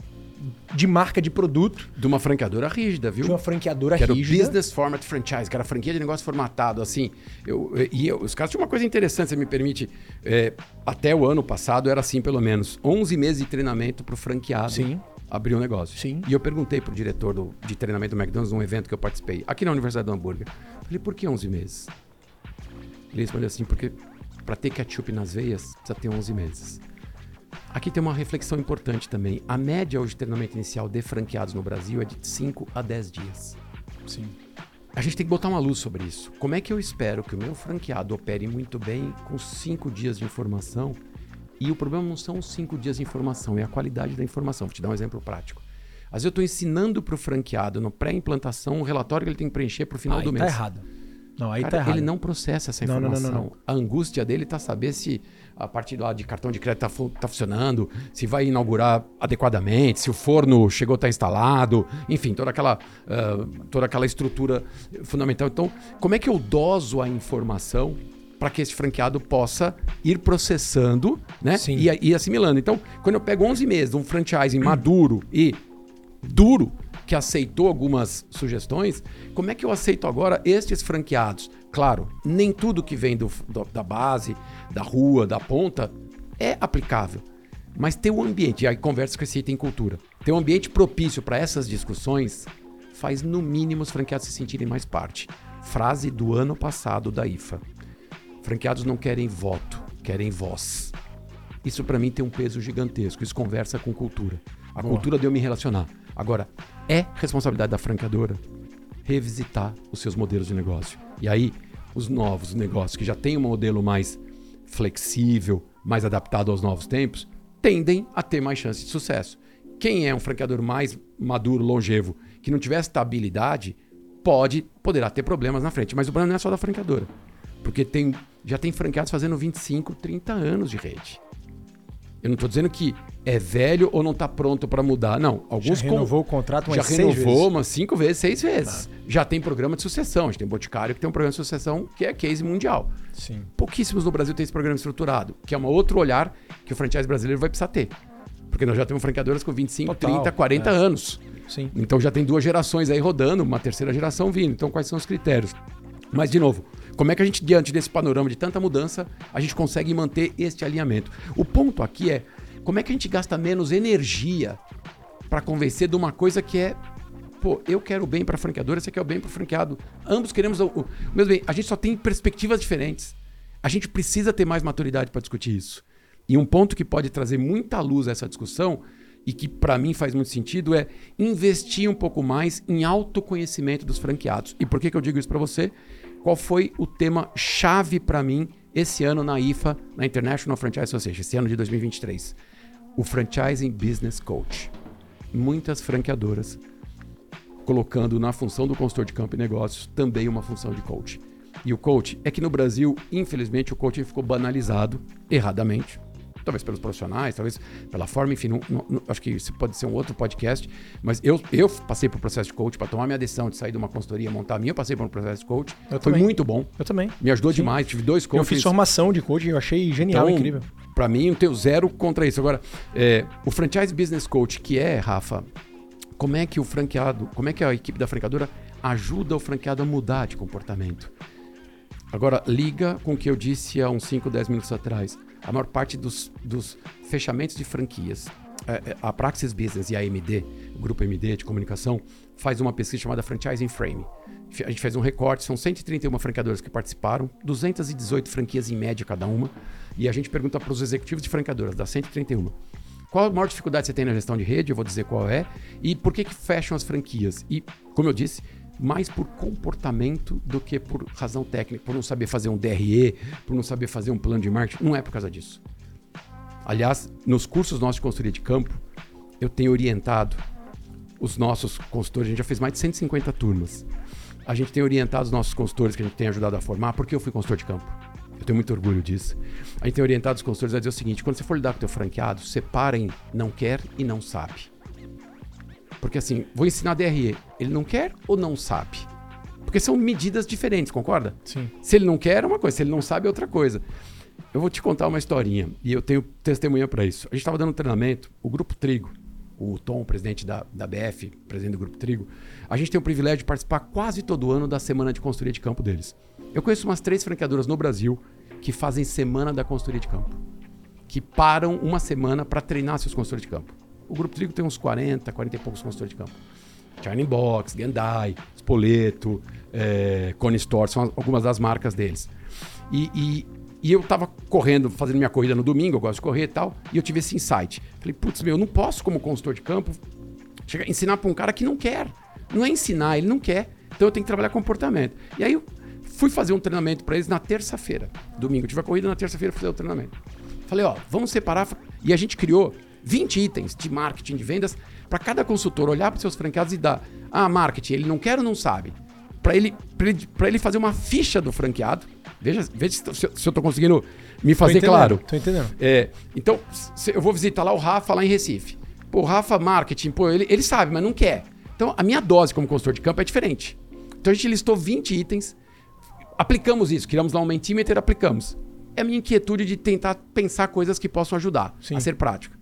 de marca de produto. De uma franqueadora rígida, viu? De uma franqueadora que rígida. Era o Business Format Franchise, que era franquia de negócio formatado, assim. Eu, e eu, os caras tinham uma coisa interessante, você me permite. É, até o ano passado era assim, pelo menos. 11 meses de treinamento para o franqueado. Sim. Abrir um negócio. Sim. E eu perguntei pro diretor do, de treinamento do McDonald's num evento que eu participei, aqui na Universidade do Hambúrguer. Falei, por que 11 meses? Ele respondeu assim, porque para ter ketchup nas veias, precisa ter 11 meses. Aqui tem uma reflexão importante também. A média hoje de treinamento inicial de franqueados no Brasil é de 5 a 10 dias. Sim. A gente tem que botar uma luz sobre isso. Como é que eu espero que o meu franqueado opere muito bem com 5 dias de informação? E o problema não são os 5 dias de informação, é a qualidade da informação. Vou te dar um exemplo prático. Às vezes eu estou ensinando para o franqueado, no pré-implantação, um relatório que ele tem que preencher para o final aí do tá mês. errado. Não, aí Cara, tá errado. Ele não processa essa informação. não, não, não. A angústia dele está saber se a parte lá de cartão de crédito está tá funcionando, se vai inaugurar adequadamente, se o forno chegou a estar instalado, enfim, toda aquela, uh, toda aquela estrutura fundamental. Então, como é que eu doso a informação para que esse franqueado possa ir processando né? E, e assimilando? Então, quando eu pego 11 meses de um franchising maduro e duro, que aceitou algumas sugestões, como é que eu aceito agora estes franqueados? Claro, nem tudo que vem do, do, da base, da rua, da ponta, é aplicável. Mas ter um ambiente, e aí conversa com esse item cultura, ter um ambiente propício para essas discussões faz no mínimo os franqueados se sentirem mais parte. Frase do ano passado da IFA. Franqueados não querem voto, querem voz. Isso para mim tem um peso gigantesco. Isso conversa com cultura. A Boa. cultura deu me relacionar. Agora, é responsabilidade da franqueadora revisitar os seus modelos de negócio. E aí, os novos negócios que já têm um modelo mais flexível, mais adaptado aos novos tempos, tendem a ter mais chance de sucesso. Quem é um franqueador mais maduro, longevo, que não tiver estabilidade, pode, poderá ter problemas na frente. Mas o problema não é só da franqueadora. Porque tem, já tem franqueados fazendo 25, 30 anos de rede. Eu não estou dizendo que é velho ou não está pronto para mudar. Não, alguns já renovou com... o contrato umas já seis renovou vezes. umas cinco vezes, seis vezes. Tá. Já tem programa de sucessão. A gente tem um Boticário que tem um programa de sucessão que é case mundial. Sim. Pouquíssimos no Brasil têm esse programa estruturado, que é um outro olhar que o franchise brasileiro vai precisar ter. Porque nós já temos franqueadoras com 25, Total, 30, 40 é. anos. Sim. Então já tem duas gerações aí rodando, uma terceira geração vindo. Então quais são os critérios? Mas, de novo, como é que a gente, diante desse panorama de tanta mudança, a gente consegue manter este alinhamento? O ponto aqui é como é que a gente gasta menos energia para convencer de uma coisa que é pô, eu quero o bem para a franqueadora, você quer o bem para o franqueado. Ambos queremos o, o mesmo bem. A gente só tem perspectivas diferentes. A gente precisa ter mais maturidade para discutir isso. E um ponto que pode trazer muita luz a essa discussão e que para mim faz muito sentido é investir um pouco mais em autoconhecimento dos franqueados. E por que, que eu digo isso para você? Qual foi o tema chave para mim esse ano na IFA, na International Franchise Association, esse ano de 2023? o Franchising Business Coach. Muitas franqueadoras colocando na função do consultor de campo e negócios também uma função de coach. E o coach é que no Brasil, infelizmente, o coaching ficou banalizado erradamente. Talvez pelos profissionais, talvez pela forma, enfim, não, não, acho que isso pode ser um outro podcast. Mas eu, eu passei por um processo de coach para tomar minha decisão de sair de uma consultoria, montar a minha. Eu passei por um processo de coach. Eu Foi também. muito bom. Eu também. Me ajudou Sim. demais. Tive dois coaches. Eu fiz formação de coaching, eu achei genial, então, incrível para mim, eu tenho zero contra isso. Agora, é, o Franchise Business Coach, que é, Rafa, como é que o franqueado, como é que a equipe da franqueadora ajuda o franqueado a mudar de comportamento? Agora, liga com o que eu disse há uns 5, 10 minutos atrás. A maior parte dos, dos fechamentos de franquias, é, é, a Praxis Business e a AMD, o grupo MD de comunicação, faz uma pesquisa chamada Franchising Frame. A gente fez um recorte, são 131 franqueadoras que participaram, 218 franquias em média cada uma. E a gente pergunta para os executivos de franqueadoras, das 131. Qual a maior dificuldade que você tem na gestão de rede? Eu vou dizer qual é. E por que, que fecham as franquias? E, como eu disse, mais por comportamento do que por razão técnica, por não saber fazer um DRE, por não saber fazer um plano de marketing. Não é por causa disso. Aliás, nos cursos nossos de consultoria de campo, eu tenho orientado os nossos consultores, a gente já fez mais de 150 turmas. A gente tem orientado os nossos consultores que a gente tem ajudado a formar, porque eu fui consultor de campo. Eu tenho muito orgulho disso. A gente tem orientado os consultores a dizer o seguinte: quando você for lidar com o teu franqueado, separem não quer e não sabe. Porque assim, vou ensinar DRE. Ele não quer ou não sabe? Porque são medidas diferentes, concorda? Sim. Se ele não quer, é uma coisa. Se ele não sabe, é outra coisa. Eu vou te contar uma historinha. E eu tenho testemunha para isso. A gente estava dando um treinamento, o Grupo Trigo, o Tom, presidente da, da BF, presidente do Grupo Trigo, a gente tem o privilégio de participar quase todo ano da semana de consultoria de campo deles. Eu conheço umas três franqueadoras no Brasil que fazem semana da consultoria de campo, que param uma semana para treinar seus consultores de campo. O Grupo Trigo tem uns 40, 40 e poucos consultores de campo. China Box, Gendai, Spoleto, é, Cone Store, são algumas das marcas deles. E, e, e eu tava correndo, fazendo minha corrida no domingo, eu gosto de correr e tal, e eu tive esse insight. Falei, putz, meu, eu não posso, como consultor de campo, chegar, ensinar para um cara que não quer. Não é ensinar, ele não quer. Então eu tenho que trabalhar comportamento. E aí eu fui fazer um treinamento para eles na terça-feira. Domingo, eu tive a corrida, na terça-feira fazer o treinamento. Falei, ó, vamos separar. E a gente criou 20 itens de marketing, de vendas, para cada consultor olhar para seus franqueados e dar, ah, marketing, ele não quer ou não sabe. Para ele, ele, ele fazer uma ficha do franqueado. Veja, veja se, eu estou conseguindo me fazer tô claro. Tô entendendo. É, então, eu vou visitar lá o Rafa, lá em Recife. Pô, o Rafa Marketing, pô, ele, ele sabe, mas não quer. Então, a minha dose como consultor de campo é diferente. Então, a gente listou 20 itens, aplicamos isso, criamos lá um Mentimeter, aplicamos. É a minha inquietude de tentar pensar coisas que possam ajudar Sim. a ser prática.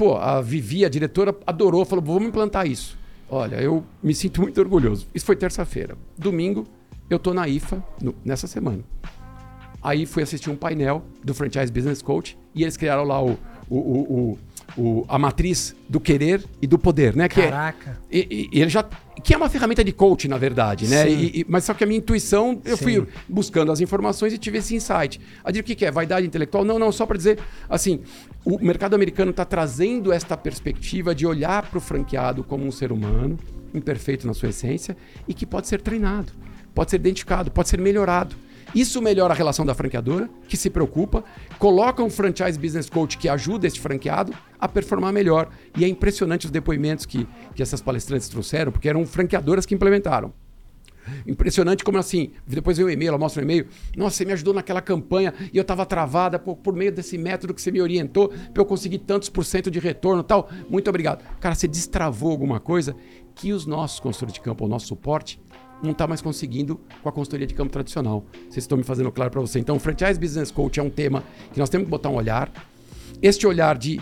Pô, a Vivi, a diretora, adorou, falou, vamos implantar isso. Olha, eu me sinto muito orgulhoso. Isso foi terça-feira. Domingo, eu tô na IFA, no, nessa semana. Aí fui assistir um painel do Franchise Business Coach e eles criaram lá o, o, o, o, a matriz do querer e do poder, né? Que é Caraca. É, e, e, ele já que é uma ferramenta de coach, na verdade, né? E, e, mas só que a minha intuição, eu Sim. fui buscando as informações e tive esse insight. A dizer, o que, que é? Vaidade intelectual? Não, não, só para dizer, assim, o mercado americano está trazendo esta perspectiva de olhar para o franqueado como um ser humano, imperfeito na sua essência, e que pode ser treinado, pode ser identificado, pode ser melhorado. Isso melhora a relação da franqueadora, que se preocupa, coloca um franchise business coach que ajuda este franqueado a performar melhor. E é impressionante os depoimentos que, que essas palestrantes trouxeram, porque eram franqueadoras que implementaram. Impressionante como assim, depois veio o e-mail, ela mostra o e-mail. Nossa, você me ajudou naquela campanha e eu estava travada por, por, meio desse método que você me orientou para eu conseguir tantos por cento de retorno tal. Muito obrigado. Cara, você destravou alguma coisa que os nossos consultores de campo, o nosso suporte, não está mais conseguindo com a consultoria de campo tradicional. Vocês estão me fazendo claro para você. Então, o Franchise Business Coach é um tema que nós temos que botar um olhar. Este olhar de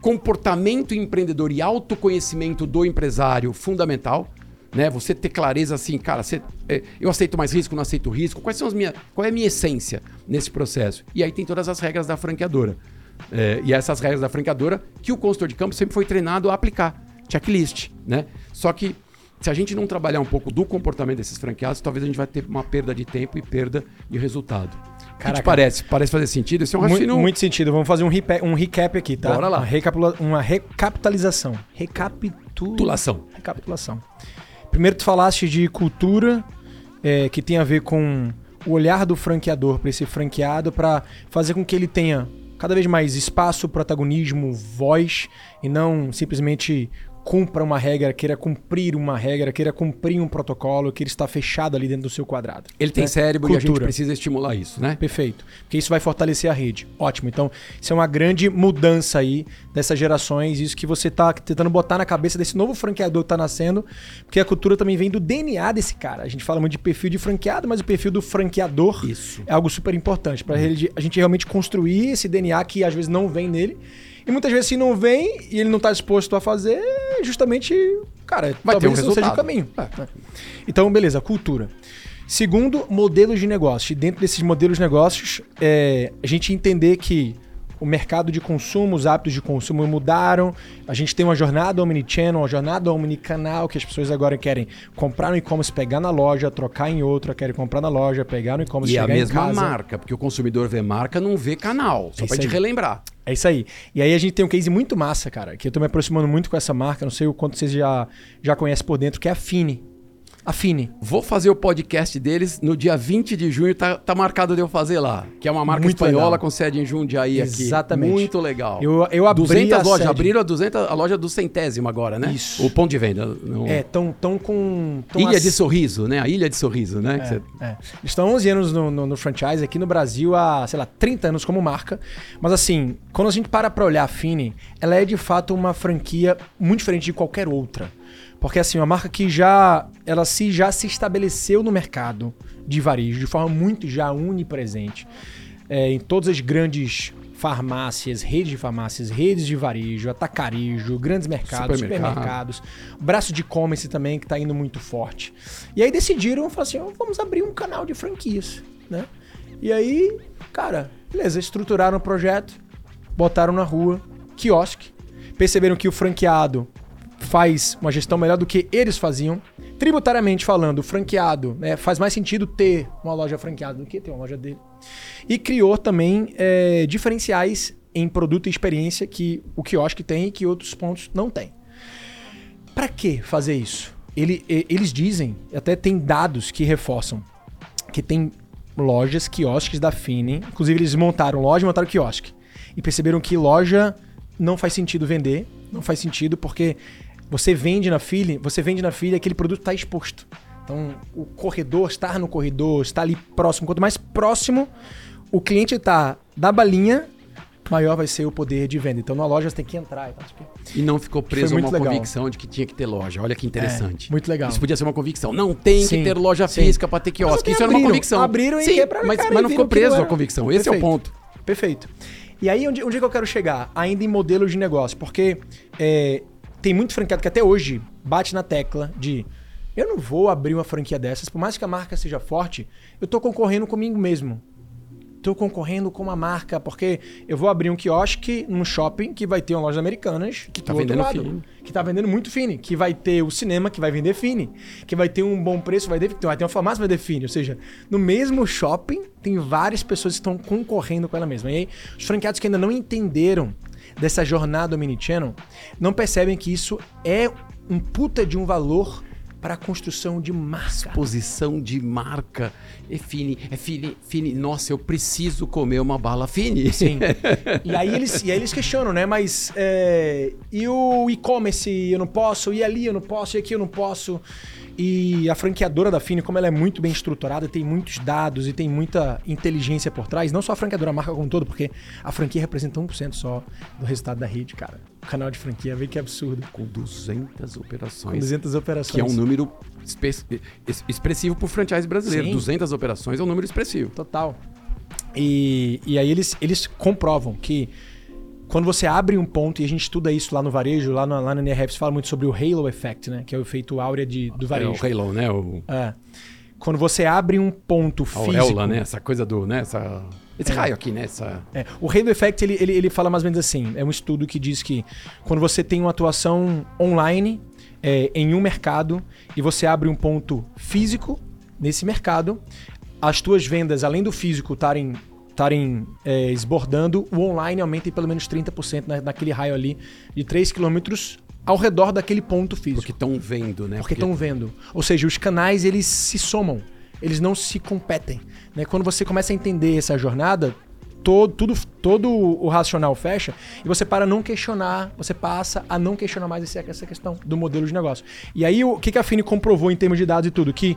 comportamento empreendedor e autoconhecimento do empresário fundamental né? Você ter clareza assim, cara, você, é, eu aceito mais risco, não aceito risco. Quais são as minhas, qual é a minha essência nesse processo? E aí tem todas as regras da franqueadora. É, e essas regras da franqueadora que o consultor de campo sempre foi treinado a aplicar. Checklist, né? Só que se a gente não trabalhar um pouco do comportamento desses franqueados, talvez a gente vai ter uma perda de tempo e perda de resultado. O que parece? Parece fazer sentido? Esse é um raciocínio... Muito, muito sentido. Vamos fazer um, repa um recap aqui, tá? Bora lá. Uma, recapitula uma recapitalização. Recapitulação. Recapitulação. Primeiro tu falaste de cultura, é, que tem a ver com o olhar do franqueador para esse franqueado, para fazer com que ele tenha cada vez mais espaço, protagonismo, voz, e não simplesmente cumpra uma regra, queira cumprir uma regra, queira cumprir um protocolo, que ele está fechado ali dentro do seu quadrado. Ele tem né? cérebro Cultura. e a gente precisa estimular isso, né? Perfeito. Porque isso vai fortalecer a rede. Ótimo. Então, isso é uma grande mudança aí dessas gerações, isso que você está tentando botar na cabeça desse novo franqueador que está nascendo, porque a cultura também vem do DNA desse cara. A gente fala muito de perfil de franqueado, mas o perfil do franqueador isso. é algo super importante para a gente realmente construir esse DNA que às vezes não vem nele e muitas vezes, se não vem e ele não está disposto a fazer, justamente, cara, vai ter um resultado. seja o caminho. É. Então, beleza, cultura. Segundo, modelos de negócio. E dentro desses modelos de negócios, é, a gente entender que o mercado de consumo, os hábitos de consumo mudaram. A gente tem uma jornada omnichannel, uma jornada omnicanal, que as pessoas agora querem comprar no e-commerce, pegar na loja, trocar em outra, querem comprar na loja, pegar no e-commerce, e chegar a mesma marca, porque o consumidor vê marca, não vê canal. Só é para te relembrar. É isso aí. E aí a gente tem um case muito massa, cara, que eu tô me aproximando muito com essa marca, não sei o quanto vocês já, já conhecem por dentro, que é a Fini. Afine. Vou fazer o podcast deles no dia 20 de junho, tá, tá marcado de eu fazer lá. Que é uma marca Muito espanhola legal. com sede em Jundiaí aqui. Exatamente. Muito legal. Eu, eu abri 200 lojas, sede. abriram a, 200, a loja do centésimo agora, né? Isso. O ponto de venda. No... É, tão, tão com... Tão Ilha de Sorriso, né? A Ilha de Sorriso, né? É, você... é. Estão 11 anos no, no, no, franchise, aqui no Brasil há, sei lá, 30 anos como marca. Mas assim, quando a gente para pra olhar a Fini, ela é de fato uma franquia muito diferente de qualquer outra. Porque assim, uma marca que já ela se já se estabeleceu no mercado de varejo de forma muito já unipresente. É, em todas as grandes farmácias, redes de farmácias, redes de varejo, atacarejo, grandes mercados, supermercados, braço de e-commerce também que está indo muito forte. E aí decidiram, falar assim, oh, vamos abrir um canal de franquias, né? E aí, cara, beleza, estruturaram o projeto, botaram na rua, quiosque, perceberam que o franqueado faz uma gestão melhor do que eles faziam. Tributariamente falando, franqueado né, faz mais sentido ter uma loja franqueada do que ter uma loja dele. E criou também é, diferenciais em produto e experiência que o quiosque tem e que outros pontos não têm. Para que fazer isso? Ele, eles dizem, até tem dados que reforçam, que tem lojas, quiosques da Fini. Inclusive, eles montaram loja e montaram quiosque. E perceberam que loja não faz sentido vender, não faz sentido porque você vende na fila, você vende na fila aquele produto está exposto. Então, o corredor, estar no corredor, estar ali próximo. Quanto mais próximo o cliente está da balinha, maior vai ser o poder de venda. Então, na loja você tem que entrar. E, tal, e não ficou preso a uma legal. convicção de que tinha que ter loja. Olha que interessante. É, muito legal. Isso podia ser uma convicção. Não tem sim, que ter loja sim. física para ter quiosque. Isso abriram, era uma convicção. Abriram sim, e quebraram mas, mas não ficou preso a convicção. Esse Perfeito. é o ponto. Perfeito. E aí, onde, onde é que eu quero chegar? Ainda em modelos de negócio. Porque é, tem muito franqueado que até hoje bate na tecla de eu não vou abrir uma franquia dessas, por mais que a marca seja forte, eu estou concorrendo comigo mesmo. Estou concorrendo com uma marca, porque eu vou abrir um quiosque num shopping que vai ter uma loja americanas que está vendendo lado, fine. Que está vendendo muito fine. Que vai ter o cinema que vai vender fine. Que vai ter um bom preço, vai, ter, vai ter uma farmácia que vai vender fine. Ou seja, no mesmo shopping tem várias pessoas que estão concorrendo com ela mesma. E aí, os franqueados que ainda não entenderam dessa jornada omnichannel não percebem que isso é um puta de um valor para a construção de marca. Exposição de marca. É fine, é fine, fine. Nossa, eu preciso comer uma bala fine. Sim. e, aí eles, e aí eles questionam, né? Mas é, e o e-commerce eu não posso, e ali eu não posso, e aqui eu não posso. E a franqueadora da Fini, como ela é muito bem estruturada, tem muitos dados e tem muita inteligência por trás, não só a franqueadora, a marca como um todo, porque a franquia representa 1% só do resultado da rede, cara. O canal de franquia, vê que absurdo. Com 200 operações. Com 200 operações. Que é um número expressivo para o franchise brasileiro. Sim. 200 operações é um número expressivo. Total. E, e aí eles, eles comprovam que quando você abre um ponto, e a gente estuda isso lá no varejo, lá no, lá no NRF, fala muito sobre o halo effect, né? Que é o efeito áurea de, do varejo. É, o halo, né? O... É. Quando você abre um ponto A físico... auréola, né? Essa coisa do... Né? Essa... Esse raio aqui, né? Essa... É, o Halo Effect, ele, ele, ele fala mais ou menos assim, é um estudo que diz que quando você tem uma atuação online é, em um mercado e você abre um ponto físico nesse mercado, as tuas vendas, além do físico estarem estarem é, esbordando, o online aumenta em pelo menos 30% na, naquele raio ali de 3 km ao redor daquele ponto físico. Porque estão vendo, né? Porque estão vendo. Ou seja, os canais eles se somam, eles não se competem. Né? Quando você começa a entender essa jornada, todo, tudo, todo o racional fecha e você para não questionar, você passa a não questionar mais essa questão do modelo de negócio. E aí o que que a Fini comprovou em termos de dados e tudo? Que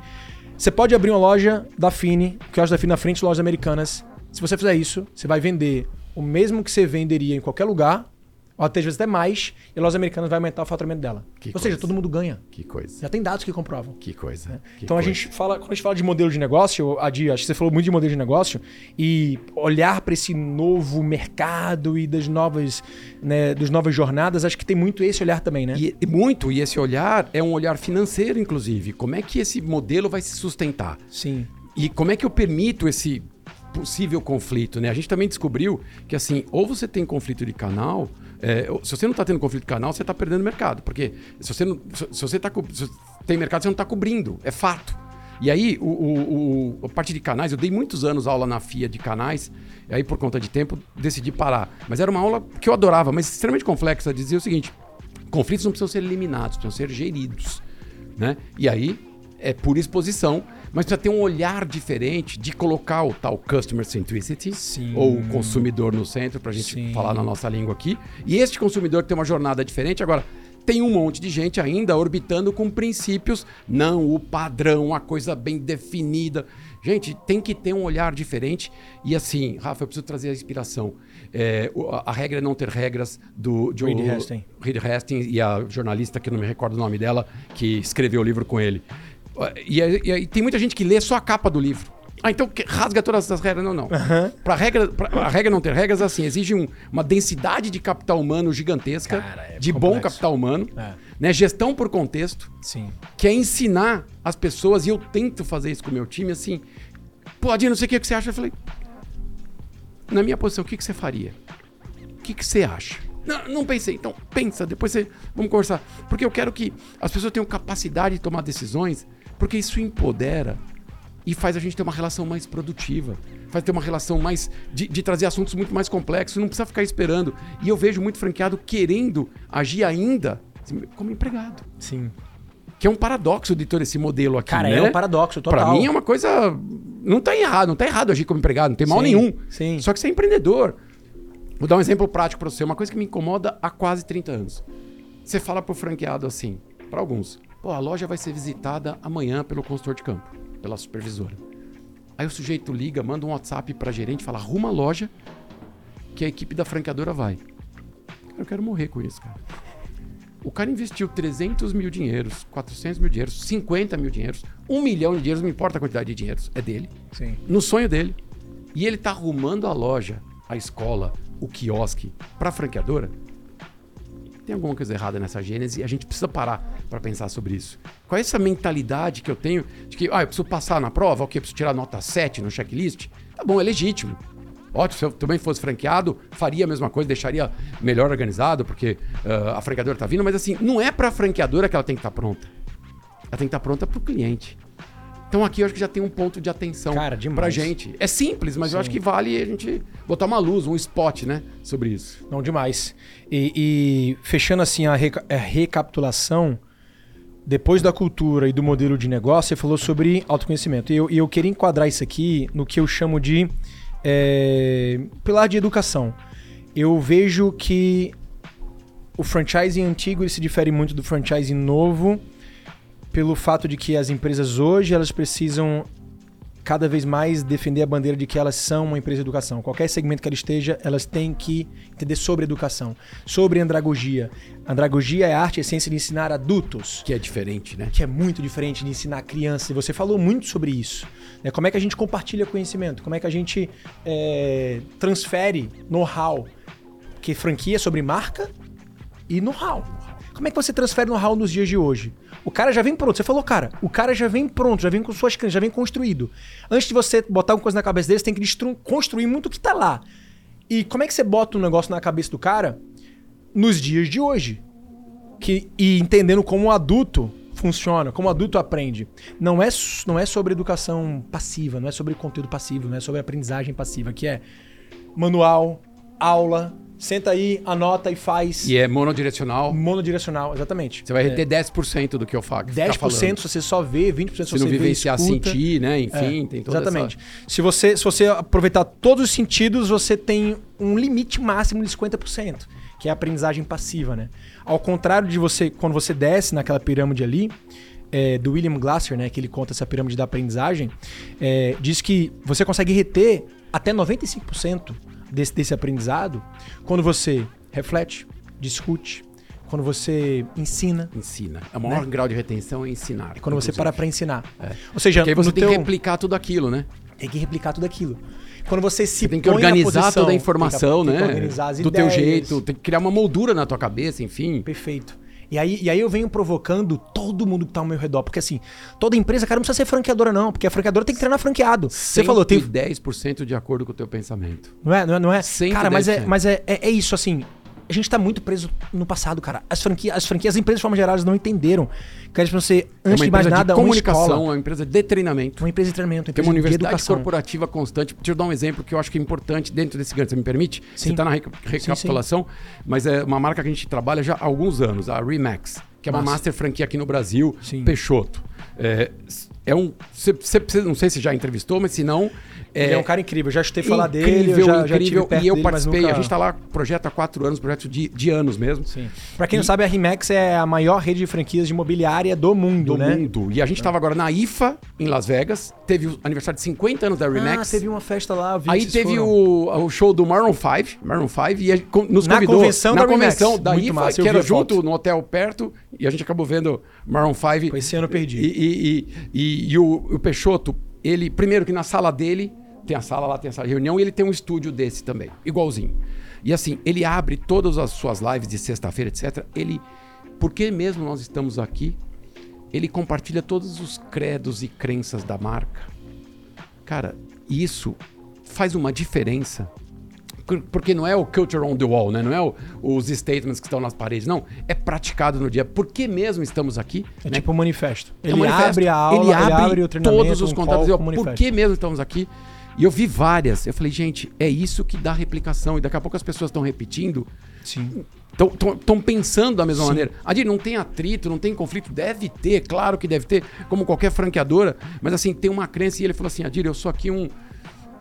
você pode abrir uma loja da Fini, que eu acho da Fini na frente de lojas americanas. Se você fizer isso, você vai vender o mesmo que você venderia em qualquer lugar, ou até às vezes até mais, e a loja americana vai aumentar o faturamento dela. Que ou seja, coisa. todo mundo ganha. Que coisa. Já tem dados que comprovam. Que coisa. que então a coisa. gente fala, quando a gente fala de modelo de negócio, Adi, acho que você falou muito de modelo de negócio e olhar para esse novo mercado e das novas, né, das novas jornadas, acho que tem muito esse olhar também, né? E, e muito, e esse olhar é um olhar financeiro, inclusive. Como é que esse modelo vai se sustentar? Sim. E como é que eu permito esse possível conflito, né? A gente também descobriu que, assim, ou você tem conflito de canal, é, se você não está tendo conflito de canal, você está perdendo mercado. Porque se você, não, se, você tá, se tem mercado, você não está cobrindo. É fato. E aí, o, o- o- a parte de canais, eu dei muitos anos aula na FIA de canais, e aí, por conta de tempo, decidi parar. Mas era uma aula que eu adorava, mas extremamente complexa. Dizia o seguinte: conflitos não precisam ser eliminados, precisam ser geridos. Né? E aí, é por exposição, mas precisa ter um olhar diferente de colocar o tal customer centricity, Sim. ou o consumidor no centro, para a gente Sim. falar na nossa língua aqui. E este consumidor tem uma jornada diferente. Agora, tem um monte de gente ainda orbitando com princípios, não o padrão, a coisa bem definida. Gente, tem que ter um olhar diferente. E assim, Rafa, eu preciso trazer a inspiração. É, a, a regra é não ter regras do Hastings. Reed Hastings e a jornalista, que eu não me recordo o nome dela, que escreveu o livro com ele. E, aí- e tem muita gente que lê só a capa do livro. Ah, então rasga todas essas regras. Não, não. Pra regra, pra- a regra não ter regras, assim, exige um- uma densidade de capital humano gigantesca, Cara, é de bom complexo. capital humano, É. né? gestão por contexto, Sim. que é ensinar as pessoas, e eu tento fazer isso com o meu time, assim, pô, Adinho, não sei o que que você acha. Eu falei, na minha posição, o que, que você faria? O que, que você acha? Não, não pensei. Então, pensa, depois você. Vamos conversar. Porque eu quero que as pessoas tenham capacidade de tomar decisões, porque isso empodera e faz a gente ter uma relação mais produtiva. Faz ter uma relação mais. de, de trazer assuntos muito mais complexos. Não precisa ficar esperando. E eu vejo muito franqueado querendo agir ainda como empregado. Sim. Que é um paradoxo de todo esse modelo aqui. Cara, né? é um paradoxo total. Pra mim é uma coisa. Não tá errado, não tá errado agir como empregado, não tem mal Sim, nenhum. sim. Só que você é empreendedor. Vou dar um exemplo prático pra você, uma coisa que me incomoda há quase 30 anos. Você fala pro franqueado assim, pra alguns, pô, a loja vai ser visitada amanhã pelo consultor de campo, pela supervisora. Aí o sujeito liga, manda um WhatsApp pra gerente, fala, arruma a loja que a equipe da franqueadora vai. Cara, eu quero morrer com isso, cara. O cara investiu 300 mil dinheiros, 400 mil dinheiros, 50 mil dinheiros, 1 milhão de dinheiros, não importa a quantidade de dinheiros, é dele. Sim. No sonho dele. E ele tá arrumando a loja, a escola, o quiosque para franqueadora. Tem alguma coisa errada nessa gênese e a gente precisa parar para pensar sobre isso. Qual é essa mentalidade que eu tenho de que, ah, eu preciso passar na prova, ok, eu preciso tirar nota 7 no checklist? Tá bom, é legítimo. Ótimo, se eu também fosse franqueado, faria a mesma coisa, deixaria melhor organizado, porque ah, a franqueadora tá vindo, mas assim, não é para a franqueadora que ela tem que estar pronta. Ela tem que estar pronta para o cliente. Então aqui eu acho que já tem um ponto de atenção Cara, demais. pra gente. É simples, mas eu Sim. acho que vale a gente botar uma luz, um spot, né, sobre isso. Não, demais. E, e fechando assim a, reca- a recapitulação, depois da cultura e do modelo de negócio, você falou sobre autoconhecimento. E eu, eu queria enquadrar isso aqui no que eu chamo de é, pilar de educação. Eu vejo que o franchising antigo se difere muito do franchising novo pelo fato de que as empresas hoje elas precisam cada vez mais defender a bandeira de que elas são uma empresa de educação. Qualquer segmento que ela esteja, elas têm que entender sobre educação, sobre andragogia. Andragogia é a arte e a ciência de ensinar adultos. Que é diferente, né? Que é muito diferente de ensinar crianças. E você falou muito sobre isso. Né? Como é que a gente compartilha conhecimento? Como é que a gente é, transfere know-how? Porque franquia é sobre marca e know-how. Como é que você transfere know-how nos dias de hoje? O cara já vem pronto. Você falou, cara, o cara já vem pronto, já vem com suas crenças, já vem construído. Antes de você botar uma coisa na cabeça dele, você tem que construir muito o que tá lá. E como é que você bota um negócio na cabeça do cara nos dias de hoje? Que, e entendendo como o adulto funciona, como adulto aprende. Não é, não é sobre educação passiva, não é sobre conteúdo passivo, não é sobre aprendizagem passiva, que é manual, aula, Senta aí, anota e faz. E é monodirecional? Monodirecional, exatamente. Você vai reter é. 10% do que eu falo. 10% tá se você só vê, 20% se, se você não vivenciar, sentir, né? Enfim, é, tem toda Exatamente. Essa... Se, você, se você aproveitar todos os sentidos, você tem um limite máximo de 50%, que é a aprendizagem passiva, né? Ao contrário de você, quando você desce naquela pirâmide ali, é, do William Glasser, né, que ele conta essa pirâmide da aprendizagem, é, diz que você consegue reter até 95% desse, desse aprendizado quando você reflete, discute, quando você ensina. Ensina. É o maior né? grau de retenção é ensinar. É quando inclusive. você para para ensinar. É. Ou seja, Porque aí você tem teu... que replicar tudo aquilo, né? Tem que replicar tudo aquilo. Quando você se você tem que organizar posição, toda a informação, tem que, né? Tem que organizar as do ideias. teu jeito, tem que criar uma moldura na tua cabeça, enfim. Perfeito. E aí, e aí eu venho provocando todo mundo que tá ao meu redor. Porque assim, toda empresa, cara, não precisa ser franqueadora, não. Porque a franqueadora tem que treinar franqueado. Você falou, tem. 10% de acordo com o teu pensamento. Não é? Não é? Não é? Cara, mas, é, mas é, é, é isso, assim a gente tá muito preso no passado, cara. As franquias, as, franquias, as empresas de forma geral, não entenderam que eles ser, antes é de mais nada, de comunicação, uma, uma empresa de treinamento. Uma empresa de treinamento, uma empresa Tem uma universidade educação. corporativa constante. Deixa eu dar um exemplo que eu acho que é importante dentro desse grande. Você me permite? Sim. Você está na recapitulação, sim, sim. mas é uma marca que a gente trabalha já há alguns anos, a Remax, que é uma master franquia aqui no Brasil. Peixoto. É, é um. Cê, cê, não sei se já entrevistou, mas se não. É, ele é um cara incrível, já escutei falar dele, eu já, incrível, já e eu dele, participei. Nunca... A gente está lá, projeto há quatro anos, projeto de, de anos mesmo. Sim. Para quem e... não sabe, a Rimex é a maior rede de franquias de imobiliária do mundo, do né? mundo. E a gente estava agora na IFA, em Las Vegas, teve o aniversário de 50 anos da Rimex. Ah, teve uma festa lá, Aí teve o, o, show do Maroon 5, Maroon 5, e a, nos na convidou convenção na da convenção da Muito IFA, massa, que era junto, no hotel perto, e a gente acabou vendo Maroon 5. Foi esse ano eu perdi. E, e, e, e o, o Peixoto, ele, primeiro que na sala dele tem a sala lá, tem a sala de reunião, e ele tem um estúdio desse também, igualzinho. E assim, ele abre todas as suas lives de sexta-feira, etc. Ele, porque mesmo nós estamos aqui, ele compartilha todos os credos e crenças da marca. Cara, isso faz uma diferença. Porque não é o culture on the wall, né? Não é o, os statements que estão nas paredes, não. É praticado no dia. Por que mesmo estamos aqui? É né? tipo um manifesto. Ele é um manifesto. abre a aula, ele abre, ele abre o treinamento, todos os um contatos. Por que mesmo estamos aqui? E eu vi várias. Eu falei, gente, é isso que dá replicação. E daqui a pouco as pessoas estão repetindo. Sim. Estão pensando da mesma Sim. maneira. Adir, não tem atrito, não tem conflito? Deve ter, claro que deve ter, como qualquer franqueadora. Mas assim, tem uma crença. E ele falou assim: Adir, eu sou aqui um.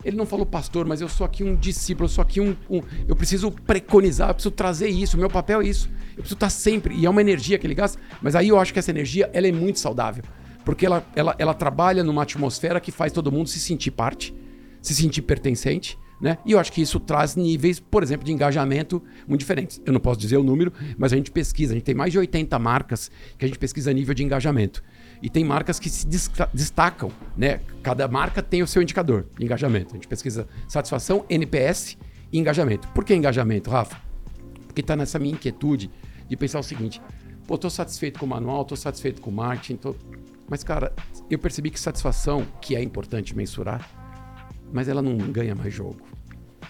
Ele não falou pastor, mas eu sou aqui um discípulo, eu sou aqui um, um. eu preciso preconizar, eu preciso trazer isso. O meu papel é isso. Eu preciso estar sempre. E é uma energia que ele gasta. Mas aí eu acho que essa energia ela é muito saudável. Porque ela, ela, ela trabalha numa atmosfera que faz todo mundo se sentir parte se sentir pertencente. Né? E eu acho que isso traz níveis, por exemplo, de engajamento muito diferentes. Eu não posso dizer o número, mas a gente pesquisa. A gente tem mais de 80 marcas que a gente pesquisa nível de engajamento. E tem marcas que se destacam. Né? Cada marca tem o seu indicador de engajamento. A gente pesquisa satisfação, NPS e engajamento. Por que engajamento, Rafa? Porque está nessa minha inquietude de pensar o seguinte: pô, estou satisfeito com o manual, estou satisfeito com o marketing. Tô... Mas, cara, eu percebi que satisfação, que é importante mensurar, mas ela não ganha mais jogo.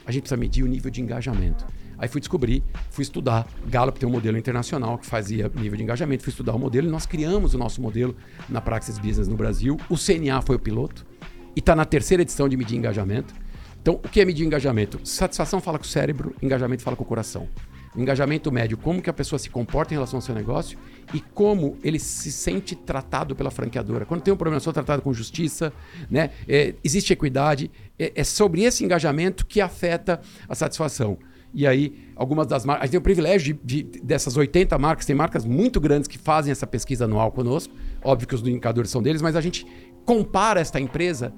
A gente precisa medir o nível de engajamento. Aí fui descobrir, fui estudar. Gallup tem um modelo internacional que fazia nível de engajamento. Fui estudar o modelo e nós criamos o nosso modelo na Praxis Business no Brasil. O CNA foi o piloto e está na terceira edição de medir engajamento. Então, o que é medir engajamento? Satisfação fala com o cérebro, engajamento fala com o coração engajamento médio, como que a pessoa se comporta em relação ao seu negócio e como ele se sente tratado pela franqueadora. Quando tem um problema, sou tratado com justiça, né? É, existe equidade. É, é, sobre esse engajamento que afeta a satisfação. E aí, algumas das marcas. A gente tem o privilégio de, de, dessas 80 marcas, tem marcas muito grandes que fazem essa pesquisa anual conosco. Óbvio que os indicadores são deles, mas a gente compara esta empresa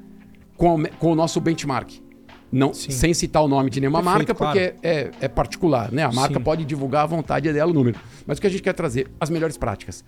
com, com o nosso benchmark. Não, sem citar o nome de nenhuma Perfeito, marca, porque claro. é, é, particular, né? A marca Sim. pode divulgar à vontade dela o número. Mas o que a gente quer trazer? As melhores práticas.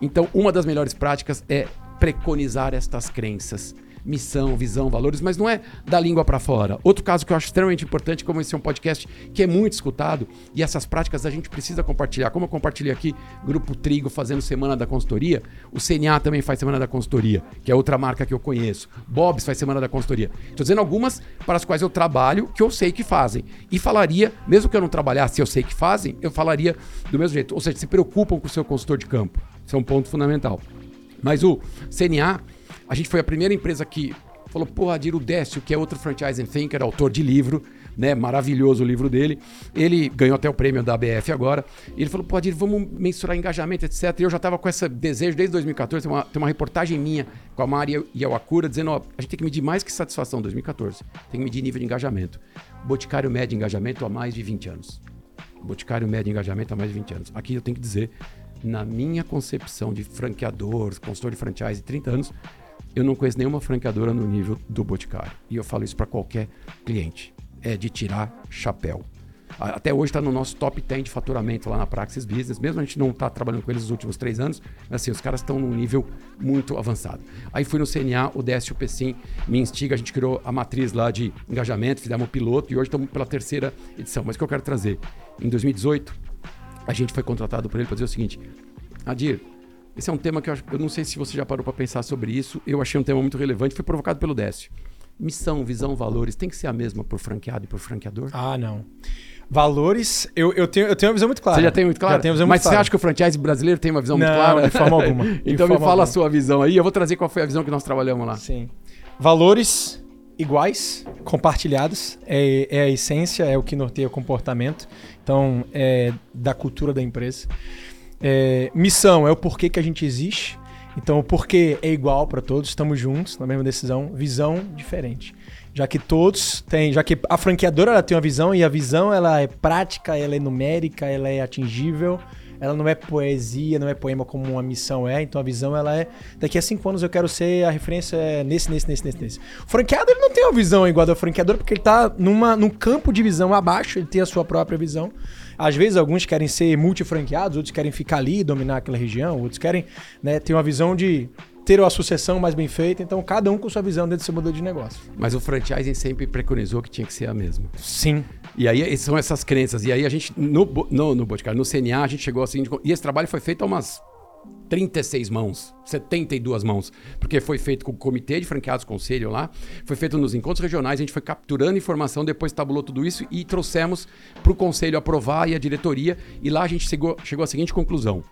Então, uma das melhores práticas é preconizar estas crenças missão, visão, valores, mas não é da língua para fora. Outro caso que eu acho extremamente importante, como esse é um podcast que é muito escutado e essas práticas a gente precisa compartilhar. Como eu compartilhei aqui, Grupo Trigo fazendo Semana da Consultoria, o CNA também faz Semana da Consultoria, que é outra marca que eu conheço. Bob's faz Semana da Consultoria. Estou dizendo algumas para as quais eu trabalho, que eu sei que fazem. E falaria, mesmo que eu não trabalhasse, eu sei que fazem, eu falaria do mesmo jeito. Ou seja, se preocupam com o seu consultor de campo. Isso é um ponto fundamental. Mas o CNA a gente foi a primeira empresa que falou, pô, Adir, o Décio, que é outro franchising thinker, autor de livro, né? Maravilhoso o livro dele. Ele ganhou até o prêmio da ABF agora. Ele falou, pô, Adir, vamos mensurar engajamento, etc. E eu já estava com esse desejo desde 2014. Tem uma, tem uma reportagem minha com a Maria e a Akura dizendo, ó, a gente tem que medir mais que satisfação 2014. Tem que medir nível de engajamento. Boticário mede engajamento há mais de 20 anos. Boticário mede engajamento há mais de 20 anos. Aqui eu tenho que dizer, na minha concepção de franqueador, consultor de franchise, de 30 anos, eu não conheço nenhuma franqueadora no nível do Boticário. E eu falo isso para qualquer cliente. É de tirar chapéu. Até hoje está no nosso top 10 de faturamento lá na Praxis Business. Mesmo a gente não está trabalhando com eles nos últimos três anos, assim, os caras estão num nível muito avançado. Aí fui no CNA, o Décio Pessim me instiga, a gente criou a matriz lá de engajamento, fizemos um piloto e hoje estamos pela terceira edição. Mas o que eu quero trazer? Em 2018, a gente foi contratado por ele para dizer o seguinte: Adir, esse é um tema que eu, acho, eu não sei se você já parou para pensar sobre isso. Eu achei um tema muito relevante, foi provocado pelo Décio. Missão, visão, valores, tem que ser a mesma por franqueado e por franqueador? Ah, não. Valores, eu, eu, tenho, eu tenho uma visão muito clara. Você já tem muito clara? Já tenho visão Mas muito você acha que o franchise brasileiro tem uma visão não, muito clara? de forma alguma. então me fala alguma. a sua visão aí. Eu vou trazer qual foi a visão que nós trabalhamos lá. Sim. Valores iguais, compartilhados, é, é a essência, é o que norteia o comportamento. Então, é da cultura da empresa. É, missão é o porquê que a gente existe. Então, o porquê é igual para todos, estamos juntos na mesma decisão, visão diferente. Já que todos têm, já que a franqueadora ela tem uma visão e a visão ela é prática, ela é numérica, ela é atingível, ela não é poesia, não é poema como uma missão é. Então a visão ela é daqui a cinco anos eu quero ser a referência é nesse, nesse, nesse, nesse, nesse. O franqueado ele não tem uma visão igual da franqueadora porque ele está numa, num campo de visão abaixo, ele tem a sua própria visão. Às vezes alguns querem ser multifranqueados, outros querem ficar ali e dominar aquela região, outros querem né, ter uma visão de ter uma sucessão mais bem feita. Então, cada um com sua visão dentro do seu modelo de negócio. Mas o franchising sempre preconizou que tinha que ser a mesma. Sim. E aí são essas crenças. E aí a gente, no, no, no Boticário, no CNA, a gente chegou assim. E esse trabalho foi feito há umas 36 mãos, 72 mãos, porque foi feito com o comitê de franqueados conselho lá, foi feito nos encontros regionais, a gente foi capturando informação, depois tabulou tudo isso e trouxemos para o conselho aprovar e a diretoria, e lá a gente chegou, chegou à seguinte conclusão.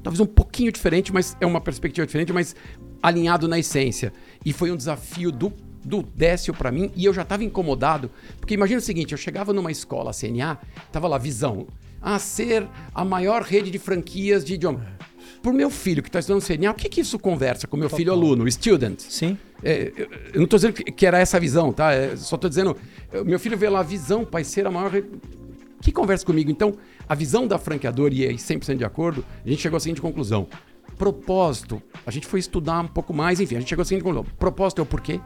Talvez um pouquinho diferente, mas é uma perspectiva diferente, mas alinhado na essência. E foi um desafio do do Décio para mim e eu já estava incomodado, porque imagina o seguinte, eu chegava numa escola CNA, tava lá visão, a ser a maior rede de franquias de idioma por meu filho que está estudando CNA, o que, que isso conversa com meu Total. filho aluno, student? Sim. É, eu, não estou dizendo que, era essa a visão, tá? É, só estou dizendo, meu filho vê lá a visão, pai, ser a maior. Que conversa comigo? Então, a visão da franqueadora, e é 100% de acordo, a gente chegou à seguinte conclusão. Propósito, a gente foi estudar um pouco mais, enfim, a gente chegou à seguinte conclusão. Propósito é o porquê,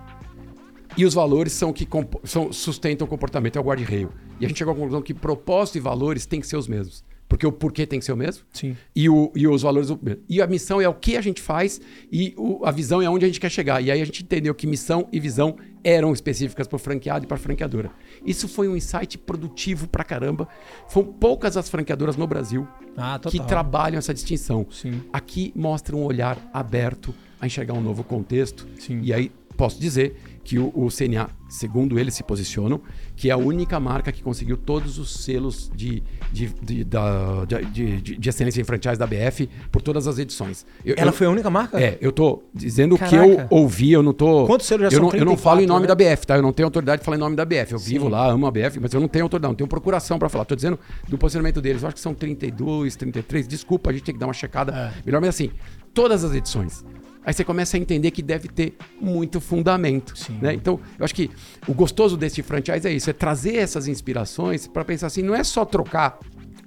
e os valores são que são, sustentam o comportamento, é o guarda-reio. E a gente chegou à conclusão que propósito e valores têm que ser os mesmos. Porque o porquê tem que ser o mesmo. Sim. E, o, e os valores. E a missão é o que a gente faz e o, a visão é onde a gente quer chegar. E aí a gente entendeu que missão e visão eram específicas para o franqueado e para a franqueadora. Isso foi um insight produtivo pra caramba. São poucas as franqueadoras no Brasil ah, que trabalham essa distinção. Sim. Aqui mostra um olhar aberto a enxergar um novo contexto. Sim. E aí posso dizer que o, o, CNA, segundo eles se posicionam, que é a única marca que conseguiu todos os selos de, de, de, da, de, de, de excelência em franchise da BF por todas as edições. Eu, Ela eu, foi a única marca? É, eu tô dizendo o que eu ouvi, eu não tô... Quantos selos já eu são não, 34, Eu não falo em nome né? da BF, tá? Eu não tenho autoridade de falar em nome da BF. Eu Sim. vivo lá, amo a BF, mas eu não tenho autoridade, não tenho procuração para falar. Tô dizendo do posicionamento deles. Eu acho que são 32, 33. Desculpa, a gente tem que dar uma checada é. melhor, mas assim, todas as edições aí você começa a entender que deve ter muito fundamento. Né? Então, eu acho que o gostoso desse franchise é isso, é trazer essas inspirações para pensar assim, não é só trocar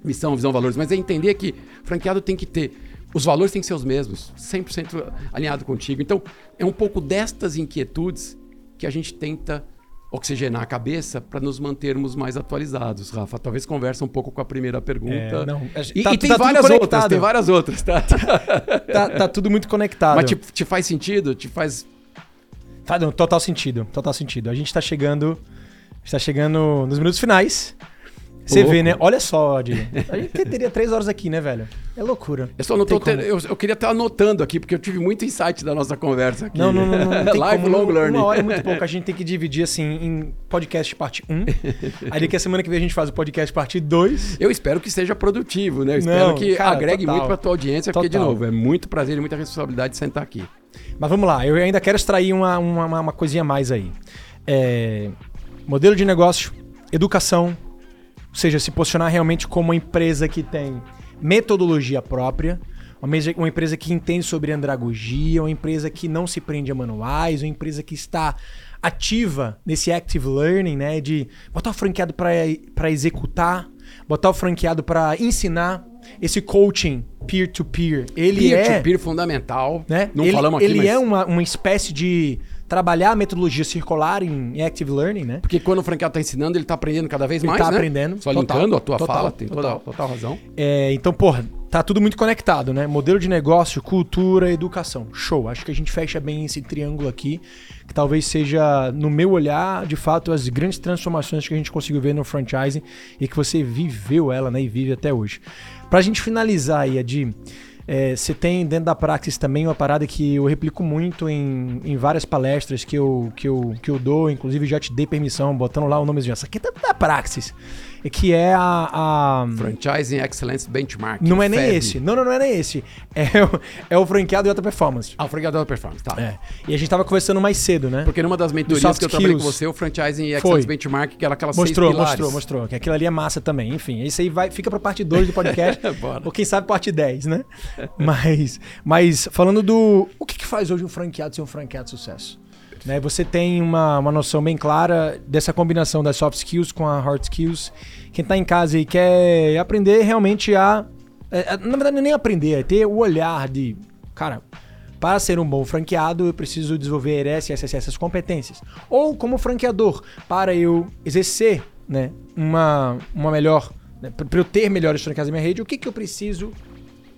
missão, visão, valores, mas é entender que franqueado tem que ter Os valores têm que ser os mesmos, 100% alinhado contigo. Então, é um pouco destas inquietudes que a gente tenta oxigenar a cabeça para nos mantermos mais atualizados, Rafa. Talvez conversa um pouco com a primeira pergunta. É, não, e, tá, e tem tá várias outras, tem várias outras, tá? tá, tá tudo muito conectado. Mas te, te, faz sentido? Te faz. Faz total sentido, total sentido. A gente está chegando, está chegando nos minutos finais. Você vê, né? Olha só, Adi. A gente teria três horas aqui, né, velho? É loucura. Eu, só não tô ter, eu, eu, queria estar anotando aqui, porque eu tive muito insight da nossa conversa aqui. Não, não, não. não, não Live como, long learning. Uma hora é muito pouco. A gente tem que dividir, assim, em podcast parte 1. Aí daqui a semana que vem a gente faz o podcast parte 2. Eu espero que seja produtivo, né? Eu espero não, que cara, agregue total, muito pra tua audiência, total. porque, de novo, é muito prazer e muita responsabilidade de sentar aqui. Mas vamos lá. Eu ainda quero extrair uma, uma, uma coisinha mais aí. É, modelo de negócio, educação, ou seja, se posicionar realmente como uma empresa que tem metodologia própria, uma empresa que entende sobre andragogia, uma empresa que não se prende a manuais, uma empresa que está ativa nesse active learning, né, de botar o franqueado para executar, botar o franqueado para ensinar, esse coaching peer-to-peer, -peer, ele peer é... Peer-to-peer fundamental, né? Não ele, falamos aqui, Ele mas... é uma, uma espécie de trabalhar a metodologia circular em Active Learning, né? Porque quando o franqueado está ensinando, ele está aprendendo cada vez ele mais, tá né? aprendendo. Só total, linkando a tua total, fala, tem total, toda, total razão. É, então, porra, tá tudo muito conectado, né? Modelo de negócio, cultura, educação. Show. Acho que a gente fecha bem esse triângulo aqui, que talvez seja, no meu olhar, de fato, as grandes transformações que a gente conseguiu ver no franchising e que você viveu ela, né? E vive até hoje. Pra gente finalizar aí, Adi... É, você tem dentro da Praxis também uma parada que eu replico muito em, em várias palestras que eu, que, eu, que eu dou, inclusive já te dei permissão, botando lá o nomezinho. Essa aqui é da Praxis que é a, a... Franchising Excellence Benchmark. Não é nem FEB. esse. Não, não, não é nem esse. É o, é o franqueado de alta performance. Ah, o franqueado de alta performance, tá. É. E a gente tava conversando mais cedo, né? Porque numa das mentorias que eu trabalhei com você, o Franchising Excellence Foi. Benchmark, que era aquela mostrou, seis Mostrou, mostrou, mostrou. Que aquilo ali é massa também. Enfim, isso aí vai, fica pra parte 2 do podcast. ou quem sabe parte 10, né? mas, mas falando do... O que, que faz hoje um franqueado ser um franqueado de sucesso? Né, você tem uma, uma noção bem clara dessa combinação das soft skills com a hard skills quem está em casa e quer aprender realmente a, é, é, Na verdade, nem aprender, é ter o olhar de. Cara, para ser um bom franqueado, eu preciso desenvolver essas, essas, essas competências. Ou como franqueador, para eu exercer né, uma, uma melhor. Né, para eu ter melhores franqueados na minha rede, o que, que eu preciso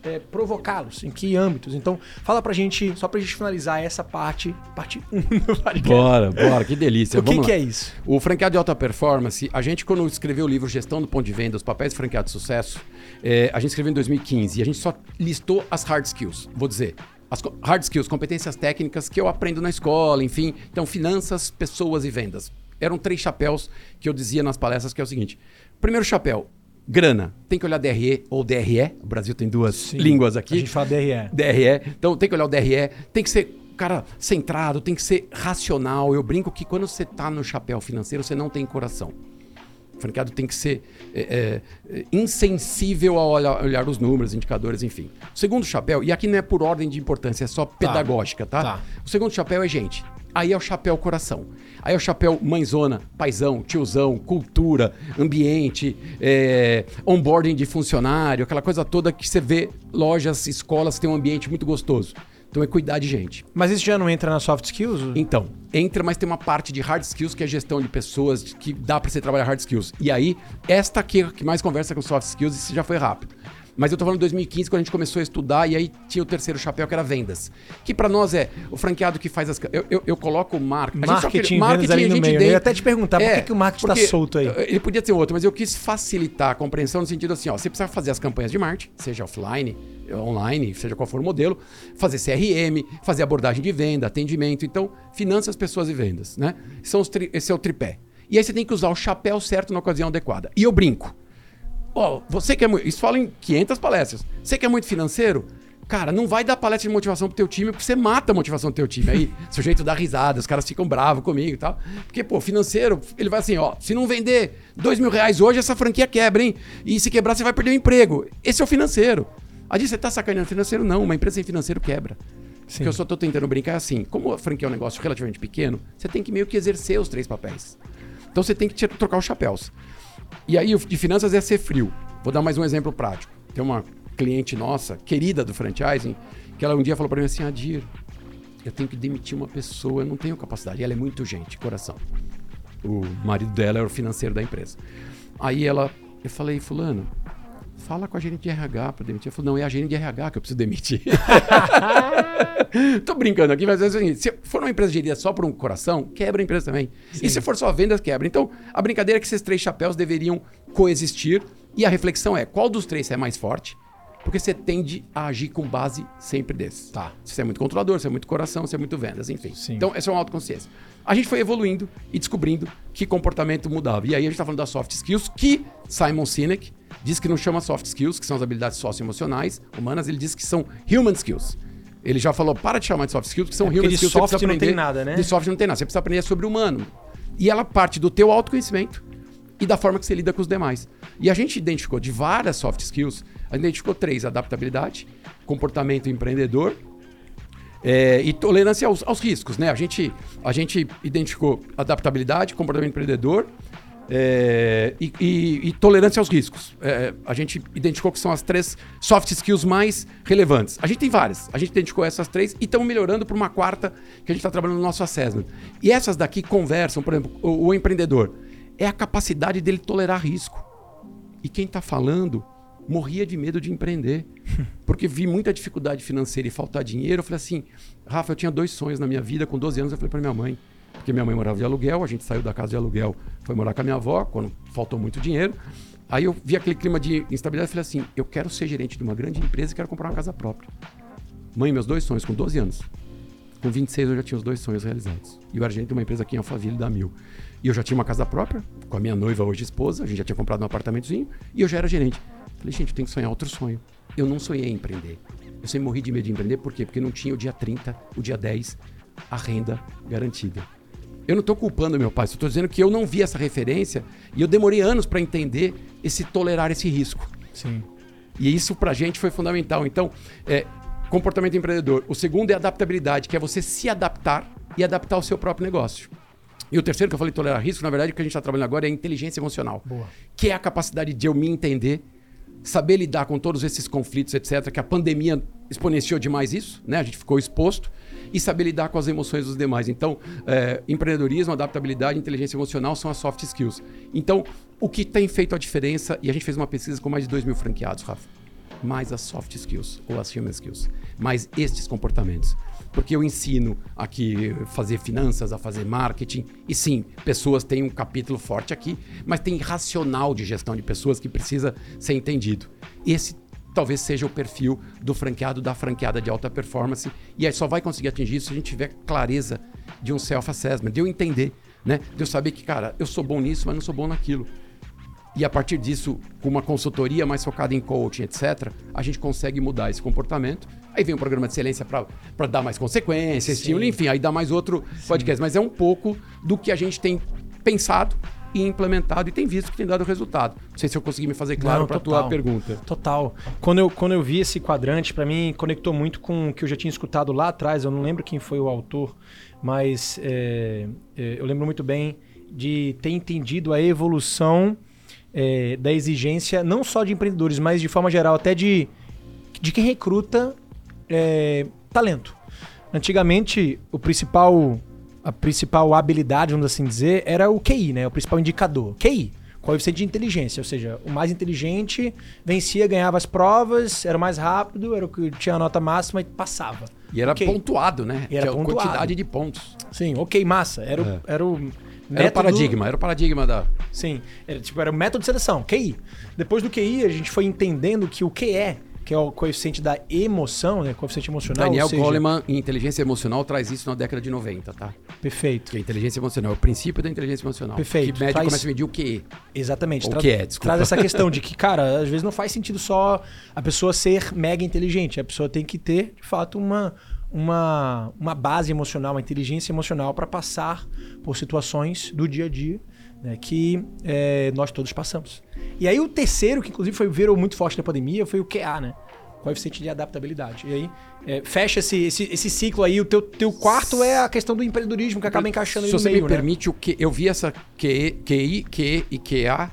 é, provocá-los? Em que âmbitos? Então, fala pra gente, só pra gente finalizar essa parte, parte 1 do podcast. Bora, bora, que delícia. O que, que, é isso? O franqueado de alta performance, a gente, quando escreveu o livro Gestão do Ponto de Venda, os papéis de franqueado de sucesso, é, a gente escreveu em 2015 e a gente só listou as hard skills. Vou dizer, as hard skills, competências técnicas que eu aprendo na escola, enfim. Então, finanças, pessoas e vendas. Eram três chapéus que eu dizia nas palestras, que é o seguinte. Primeiro chapéu, grana, tem que olhar DRE ou DRE. O Brasil tem duas Sim, línguas aqui. A gente fala DRE. DRE. Então tem que olhar o DRE, tem que ser cara centrado, tem que ser racional. Eu brinco que quando você está no chapéu financeiro, você não tem coração. O franqueado tem que ser é, é, insensível a olhar, olhar, os números, indicadores, enfim. O segundo chapéu, e aqui não é por ordem de importância, é só tá. pedagógica, tá? tá? O segundo chapéu é gente. Aí é o chapéu coração. Aí é o chapéu mãezona, paizão, tiozão, cultura, ambiente, é, onboarding de funcionário, aquela coisa toda que você vê lojas, escolas que tem um ambiente muito gostoso. Então é cuidar de gente. Mas isso já não entra na soft skills? Então, entra, mas tem uma parte de hard skills que é gestão de pessoas, que dá para você trabalhar hard skills. E aí, esta aqui que mais conversa com soft skills, isso já foi rápido. Mas eu tô falando de 2015, quando a gente começou a estudar, e aí tinha o terceiro chapéu, que era vendas. Que para nós é o franqueado que faz as. Eu, eu, eu coloco o marketing. Marketing, marketing ali no meio. Né? Eu ia até te perguntar, é, por que, que o marketing tá solto aí? Ele podia ter outro, mas eu quis facilitar a compreensão no sentido assim: ó, você precisa fazer as campanhas de marketing, seja offline, online, seja qual for o modelo, fazer CRM, fazer abordagem de venda, atendimento. Então, finanças, pessoas e vendas, né? São os esse é o tripé. E aí você tem que usar o chapéu certo na ocasião adequada. E eu brinco. Ó, você que é muito. Isso fala em 500 palestras. Você que é muito financeiro, cara, não vai dar palestra de motivação pro teu time, porque você mata a motivação do teu time. Aí, seu jeito dá risada, os caras ficam bravos comigo e tal. Porque, pô, financeiro, ele vai assim, ó, se não vender dois mil reais hoje, essa franquia quebra, hein? E se quebrar, você vai perder o emprego. Esse é o financeiro. Aí você tá sacaneando financeiro? Não, uma empresa sem financeiro quebra. Sim. O que eu só tô tentando brincar é assim, como a franquia é um negócio relativamente pequeno, você tem que meio que exercer os três papéis. Então você tem que trocar os chapéus. E aí, de finanças é ser frio. Vou dar mais um exemplo prático. Tem uma cliente nossa, querida do franchising, que ela um dia falou para mim assim: Adir, eu tenho que demitir uma pessoa, eu não tenho capacidade. E ela é muito gente, coração. O marido dela era o financeiro da empresa. Aí ela, eu falei, fulano, fala com a gerente de RH para demitir. Ela falou, não, é a gerente de RH que eu preciso demitir. Tô brincando aqui, mas é o seguinte, se for uma empresa gerida só por um coração, quebra a empresa também. Sim. E se for só vendas, quebra. Então, a brincadeira é que esses três chapéus deveriam coexistir e a reflexão é, qual dos três é mais forte? Porque você tende a agir com base sempre desses. Tá. Se você é muito controlador, se é muito coração, se é muito vendas, enfim. Sim. Então, essa é uma autoconsciência. A gente foi evoluindo e descobrindo que comportamento mudava. E aí a gente está falando das soft skills, que Simon Sinek diz que não chama soft skills, que são as habilidades socioemocionais humanas, ele diz que são human skills. Ele já falou, para de chamar de soft skills, que são é human de skills. soft não tem nada, né? De soft não tem nada, você precisa aprender sobre o humano. E ela parte do teu autoconhecimento e da forma que você lida com os demais. E a gente identificou de várias soft skills, a gente identificou três: adaptabilidade, comportamento empreendedor é, e tolerância aos, aos, riscos. Né? A, gente, a gente identificou adaptabilidade, comportamento empreendedor é, e, e, e, tolerância aos riscos. É, a gente identificou que são as três soft skills mais relevantes. A gente tem várias. A gente identificou essas três e estamos melhorando para uma quarta que a gente está trabalhando no nosso assessment. E essas daqui conversam, por exemplo, o, o empreendedor. É a capacidade dele tolerar risco. E quem está falando morria de medo de empreender. Porque vi muita dificuldade financeira e faltar dinheiro. Eu falei assim, Rafa, eu tinha dois sonhos na minha vida. Com 12 anos eu falei para minha mãe, porque minha mãe morava de aluguel, a gente saiu da casa de aluguel, foi morar com a minha avó, quando faltou muito dinheiro. Aí eu vi aquele clima de instabilidade e falei assim, eu quero ser gerente de uma grande empresa e quero comprar uma casa própria. Mãe, meus dois sonhos, com 12 anos. Com 26 eu já tinha os dois sonhos realizados. E eu era gerente de uma empresa aqui em Alphaville da Mil. E eu já tinha uma casa própria, com a minha noiva, hoje esposa, a gente já tinha comprado um apartamentozinho, e eu já era gerente. Falei, gente, eu tenho que sonhar outro sonho. Eu não sonhei em empreender. Eu sempre morri de medo de empreender, por quê? Porque não tinha o dia 30, o dia 10, a renda garantida. Eu não estou culpando meu pai, estou dizendo que eu não vi essa referência e eu demorei anos para entender esse tolerar esse risco. Sim. E isso para a gente foi fundamental. Então, é, comportamento empreendedor. O segundo é adaptabilidade, que é você se adaptar e adaptar o seu próprio negócio. E o terceiro que eu falei, tolerar risco, na verdade, o que a gente está trabalhando agora é inteligência emocional. Boa. Que é a capacidade de eu me entender saber lidar com todos esses conflitos, etc., que a pandemia exponenciou demais isso, né? A gente ficou exposto e saber lidar com as emoções dos demais. Então, é, empreendedorismo, adaptabilidade, inteligência emocional são as soft skills. Então, o que tem feito a diferença, e a gente fez uma pesquisa com mais de 2 mil franqueados, Rafa, mais as soft skills ou as human skills, mais estes comportamentos porque eu ensino aqui fazer finanças, a fazer marketing. E sim, pessoas têm um capítulo forte aqui, mas tem racional de gestão de pessoas que precisa ser entendido. Esse talvez seja o perfil do franqueado, da franqueada de alta performance. E aí só vai conseguir atingir isso se a gente tiver clareza de um self-assessment, de eu entender, né? De eu saber que, cara, eu sou bom nisso, mas não sou bom naquilo. E a partir disso, com uma consultoria mais focada em coaching, etc., a gente consegue mudar esse comportamento Aí vem um programa de excelência para dar mais consequência, estímulo, enfim, aí dá mais outro Sim. podcast. Mas é um pouco do que a gente tem pensado e implementado e tem visto que tem dado resultado. Não sei se eu consegui me fazer claro para a tua pergunta. Total. Quando eu, quando eu vi esse quadrante, para mim, conectou muito com o que eu já tinha escutado lá atrás. Eu não lembro quem foi o autor, mas é, é, eu lembro muito bem de ter entendido a evolução é, da exigência, não só de empreendedores, mas de forma geral, até de, de quem recruta é, talento. Antigamente, o principal, a principal habilidade, vamos assim dizer, era o QI, né? O principal indicador. QI, coeficiente de inteligência, ou seja, o mais inteligente vencia, ganhava as provas, era o mais rápido, era o que tinha a nota máxima e passava. E era okay. pontuado, né? E era pontuado. quantidade de pontos. Sim, ok, massa. Era, é. o, era o Método... Era o paradigma, era o paradigma da. Sim, era, tipo, era o método de seleção, QI. Depois do QI, a gente foi entendendo que o que é que é o coeficiente da emoção, né? Coeficiente emocional. Daniel seja... Goleman, em inteligência emocional, traz isso na década de 90, tá? Perfeito. Que a inteligência emocional é o princípio da inteligência emocional. Perfeito. Que mede traz... começa a medir o que Exatamente. O que é, desculpa. Traz essa questão de que, cara, às vezes não faz sentido só a pessoa ser mega inteligente. A pessoa tem que ter, de fato, uma, uma, uma base emocional, uma inteligência emocional para passar por situações do dia a dia né, que é, nós todos passamos. E aí o terceiro, que inclusive foi, virou muito forte na pandemia, foi o QA, né? Coeficiente de adaptabilidade. E aí é, fecha esse, esse, esse, ciclo aí. O teu, teu quarto é a questão do empreendedorismo que acaba encaixando Se no você meio, me né? permite, o que, eu vi essa QI, QI, QE e QA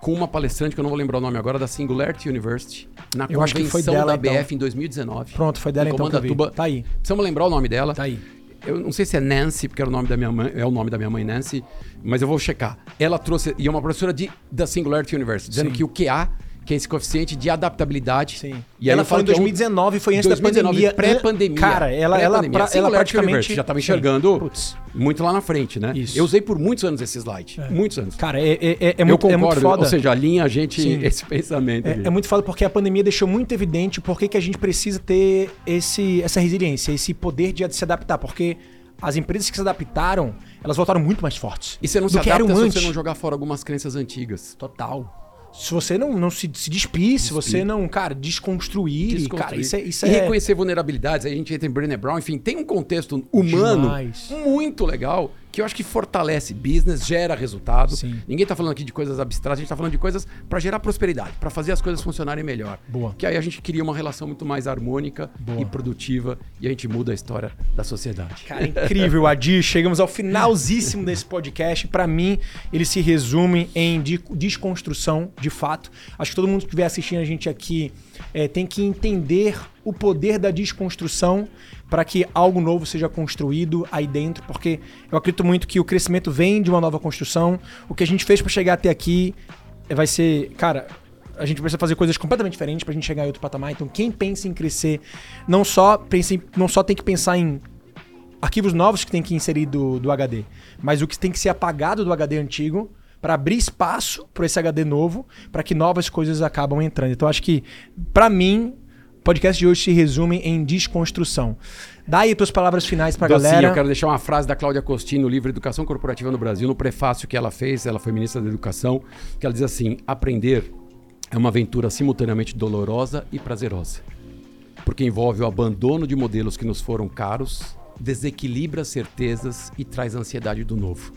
com uma palestrante que eu não vou lembrar o nome agora, da Singularity University, na Eu acho que foi convenção dela, da então. BF em 2019. Pronto, foi dela Em então. Comandatuba. Tá aí, Precisamos lembrar o nome dela. tá aí. Eu não sei se é Nancy, porque era o nome da minha mãe, é o nome da minha mãe Nancy, mas eu vou checar. Ela trouxe, e é uma professora de, da Singularity University, dizendo Sim. que o QA, que é esse coeficiente de adaptabilidade. Sim. E ela falou falo em que é um- 2019, foi antes 2019, da pandemia. pré-pandemia. Cara, ela, ela, Pré-pandemia. pra- ela Singularity praticamente... Já estava enxergando muito lá na frente, né? Isso. Eu usei por muitos anos esse slide. Muitos anos. Cara, é, é, é, é eu muito, concordo, é muito foda. ou seja, alinha a gente Sim. esse pensamento. É, é muito foda porque a pandemia deixou muito evidente por que a gente precisa ter esse, essa resiliência, esse poder de se adaptar. Porque as empresas que se adaptaram, elas voltaram muito mais fortes. E você não se adapta se antes. você não jogar fora algumas crenças antigas. Total. Se você não, não se, se despir, se você não, cara, desconstruir, Desconstruir. cara, isso é. Isso e é reconhecer vulnerabilidades. Aí a gente entra em Brené Brown, enfim, tem um contexto humano Demais. muito legal que eu acho que fortalece business, gera resultado. Sim. Ninguém tá falando aqui de coisas abstratas, a gente tá falando de coisas para gerar prosperidade, para fazer as coisas funcionarem melhor. Boa. Que aí a gente cria uma relação muito mais harmônica Boa. e produtiva e a gente muda a história da sociedade. Cara, incrível, Adi. Chegamos ao finalzíssimo desse podcast. Pra mim, ele se resume em de- desconstrução, de fato. Acho que todo mundo que estiver assistindo a gente aqui é, tem que entender o poder da desconstrução para que algo novo seja construído aí dentro, porque eu acredito muito que o crescimento vem de uma nova construção. O que a gente fez para chegar até aqui vai ser, cara, a gente precisa fazer coisas completamente diferentes pra gente chegar em outro patamar. Então, quem pensa em crescer, não só pensa em- não só tem que pensar em arquivos novos que tem que inserir do, do HD, mas o que tem que ser apagado do HD antigo para abrir espaço para esse HD novo, para que novas coisas acabam entrando. Então acho que para mim o podcast de hoje se resume em desconstrução. Dá aí tuas palavras finais pra Docinho, galera. eu quero deixar uma frase da Cláudia Costin no livro Educação Corporativa no Brasil, no prefácio que ela fez, ela foi ministra da Educação, que ela diz assim: aprender é uma aventura simultaneamente dolorosa e prazerosa, porque envolve o abandono de modelos que nos foram caros, desequilibra certezas e traz ansiedade do novo.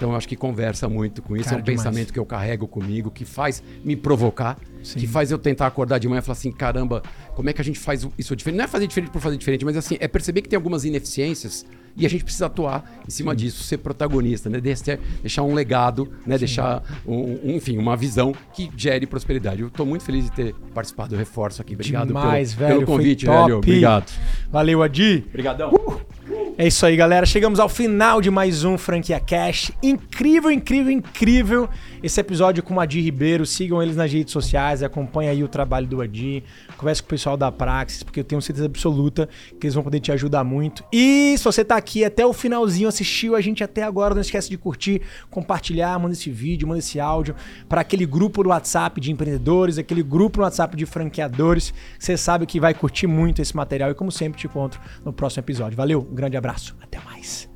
Então eu acho que conversa muito com isso, Cara, é um demais. pensamento que eu carrego comigo, que faz me provocar, Sim. que faz eu tentar acordar de manhã e falar assim, caramba, como é que a gente faz isso diferente? Não é fazer diferente por fazer diferente, mas assim, é perceber que tem algumas ineficiências e a gente precisa atuar em cima disso, ser protagonista, né? Deixar, deixar um legado, né? Deixar, um, enfim, uma visão que gere prosperidade. Eu estou muito feliz de ter participado, eu reforço aqui. Obrigado Demais, pelo, velho. pelo convite, velho. Obrigado. Valeu, Adi. Obrigadão. É isso aí, galera. Chegamos ao final de mais um Franquia Cash. Incrível, incrível, incrível esse episódio com o Adi Ribeiro. Sigam eles nas redes sociais, acompanhem aí o trabalho do Adi. Converse com o pessoal da Praxis, porque eu tenho certeza absoluta que eles vão poder te ajudar muito. E se você tá aqui até o finalzinho, assistiu a gente até agora, não esquece de curtir, compartilhar, manda esse vídeo, manda esse áudio para aquele grupo do WhatsApp de empreendedores, aquele grupo no WhatsApp de franqueadores. Você sabe que vai curtir muito esse material e como sempre te encontro no próximo episódio. Valeu, grande abraço. Até mais.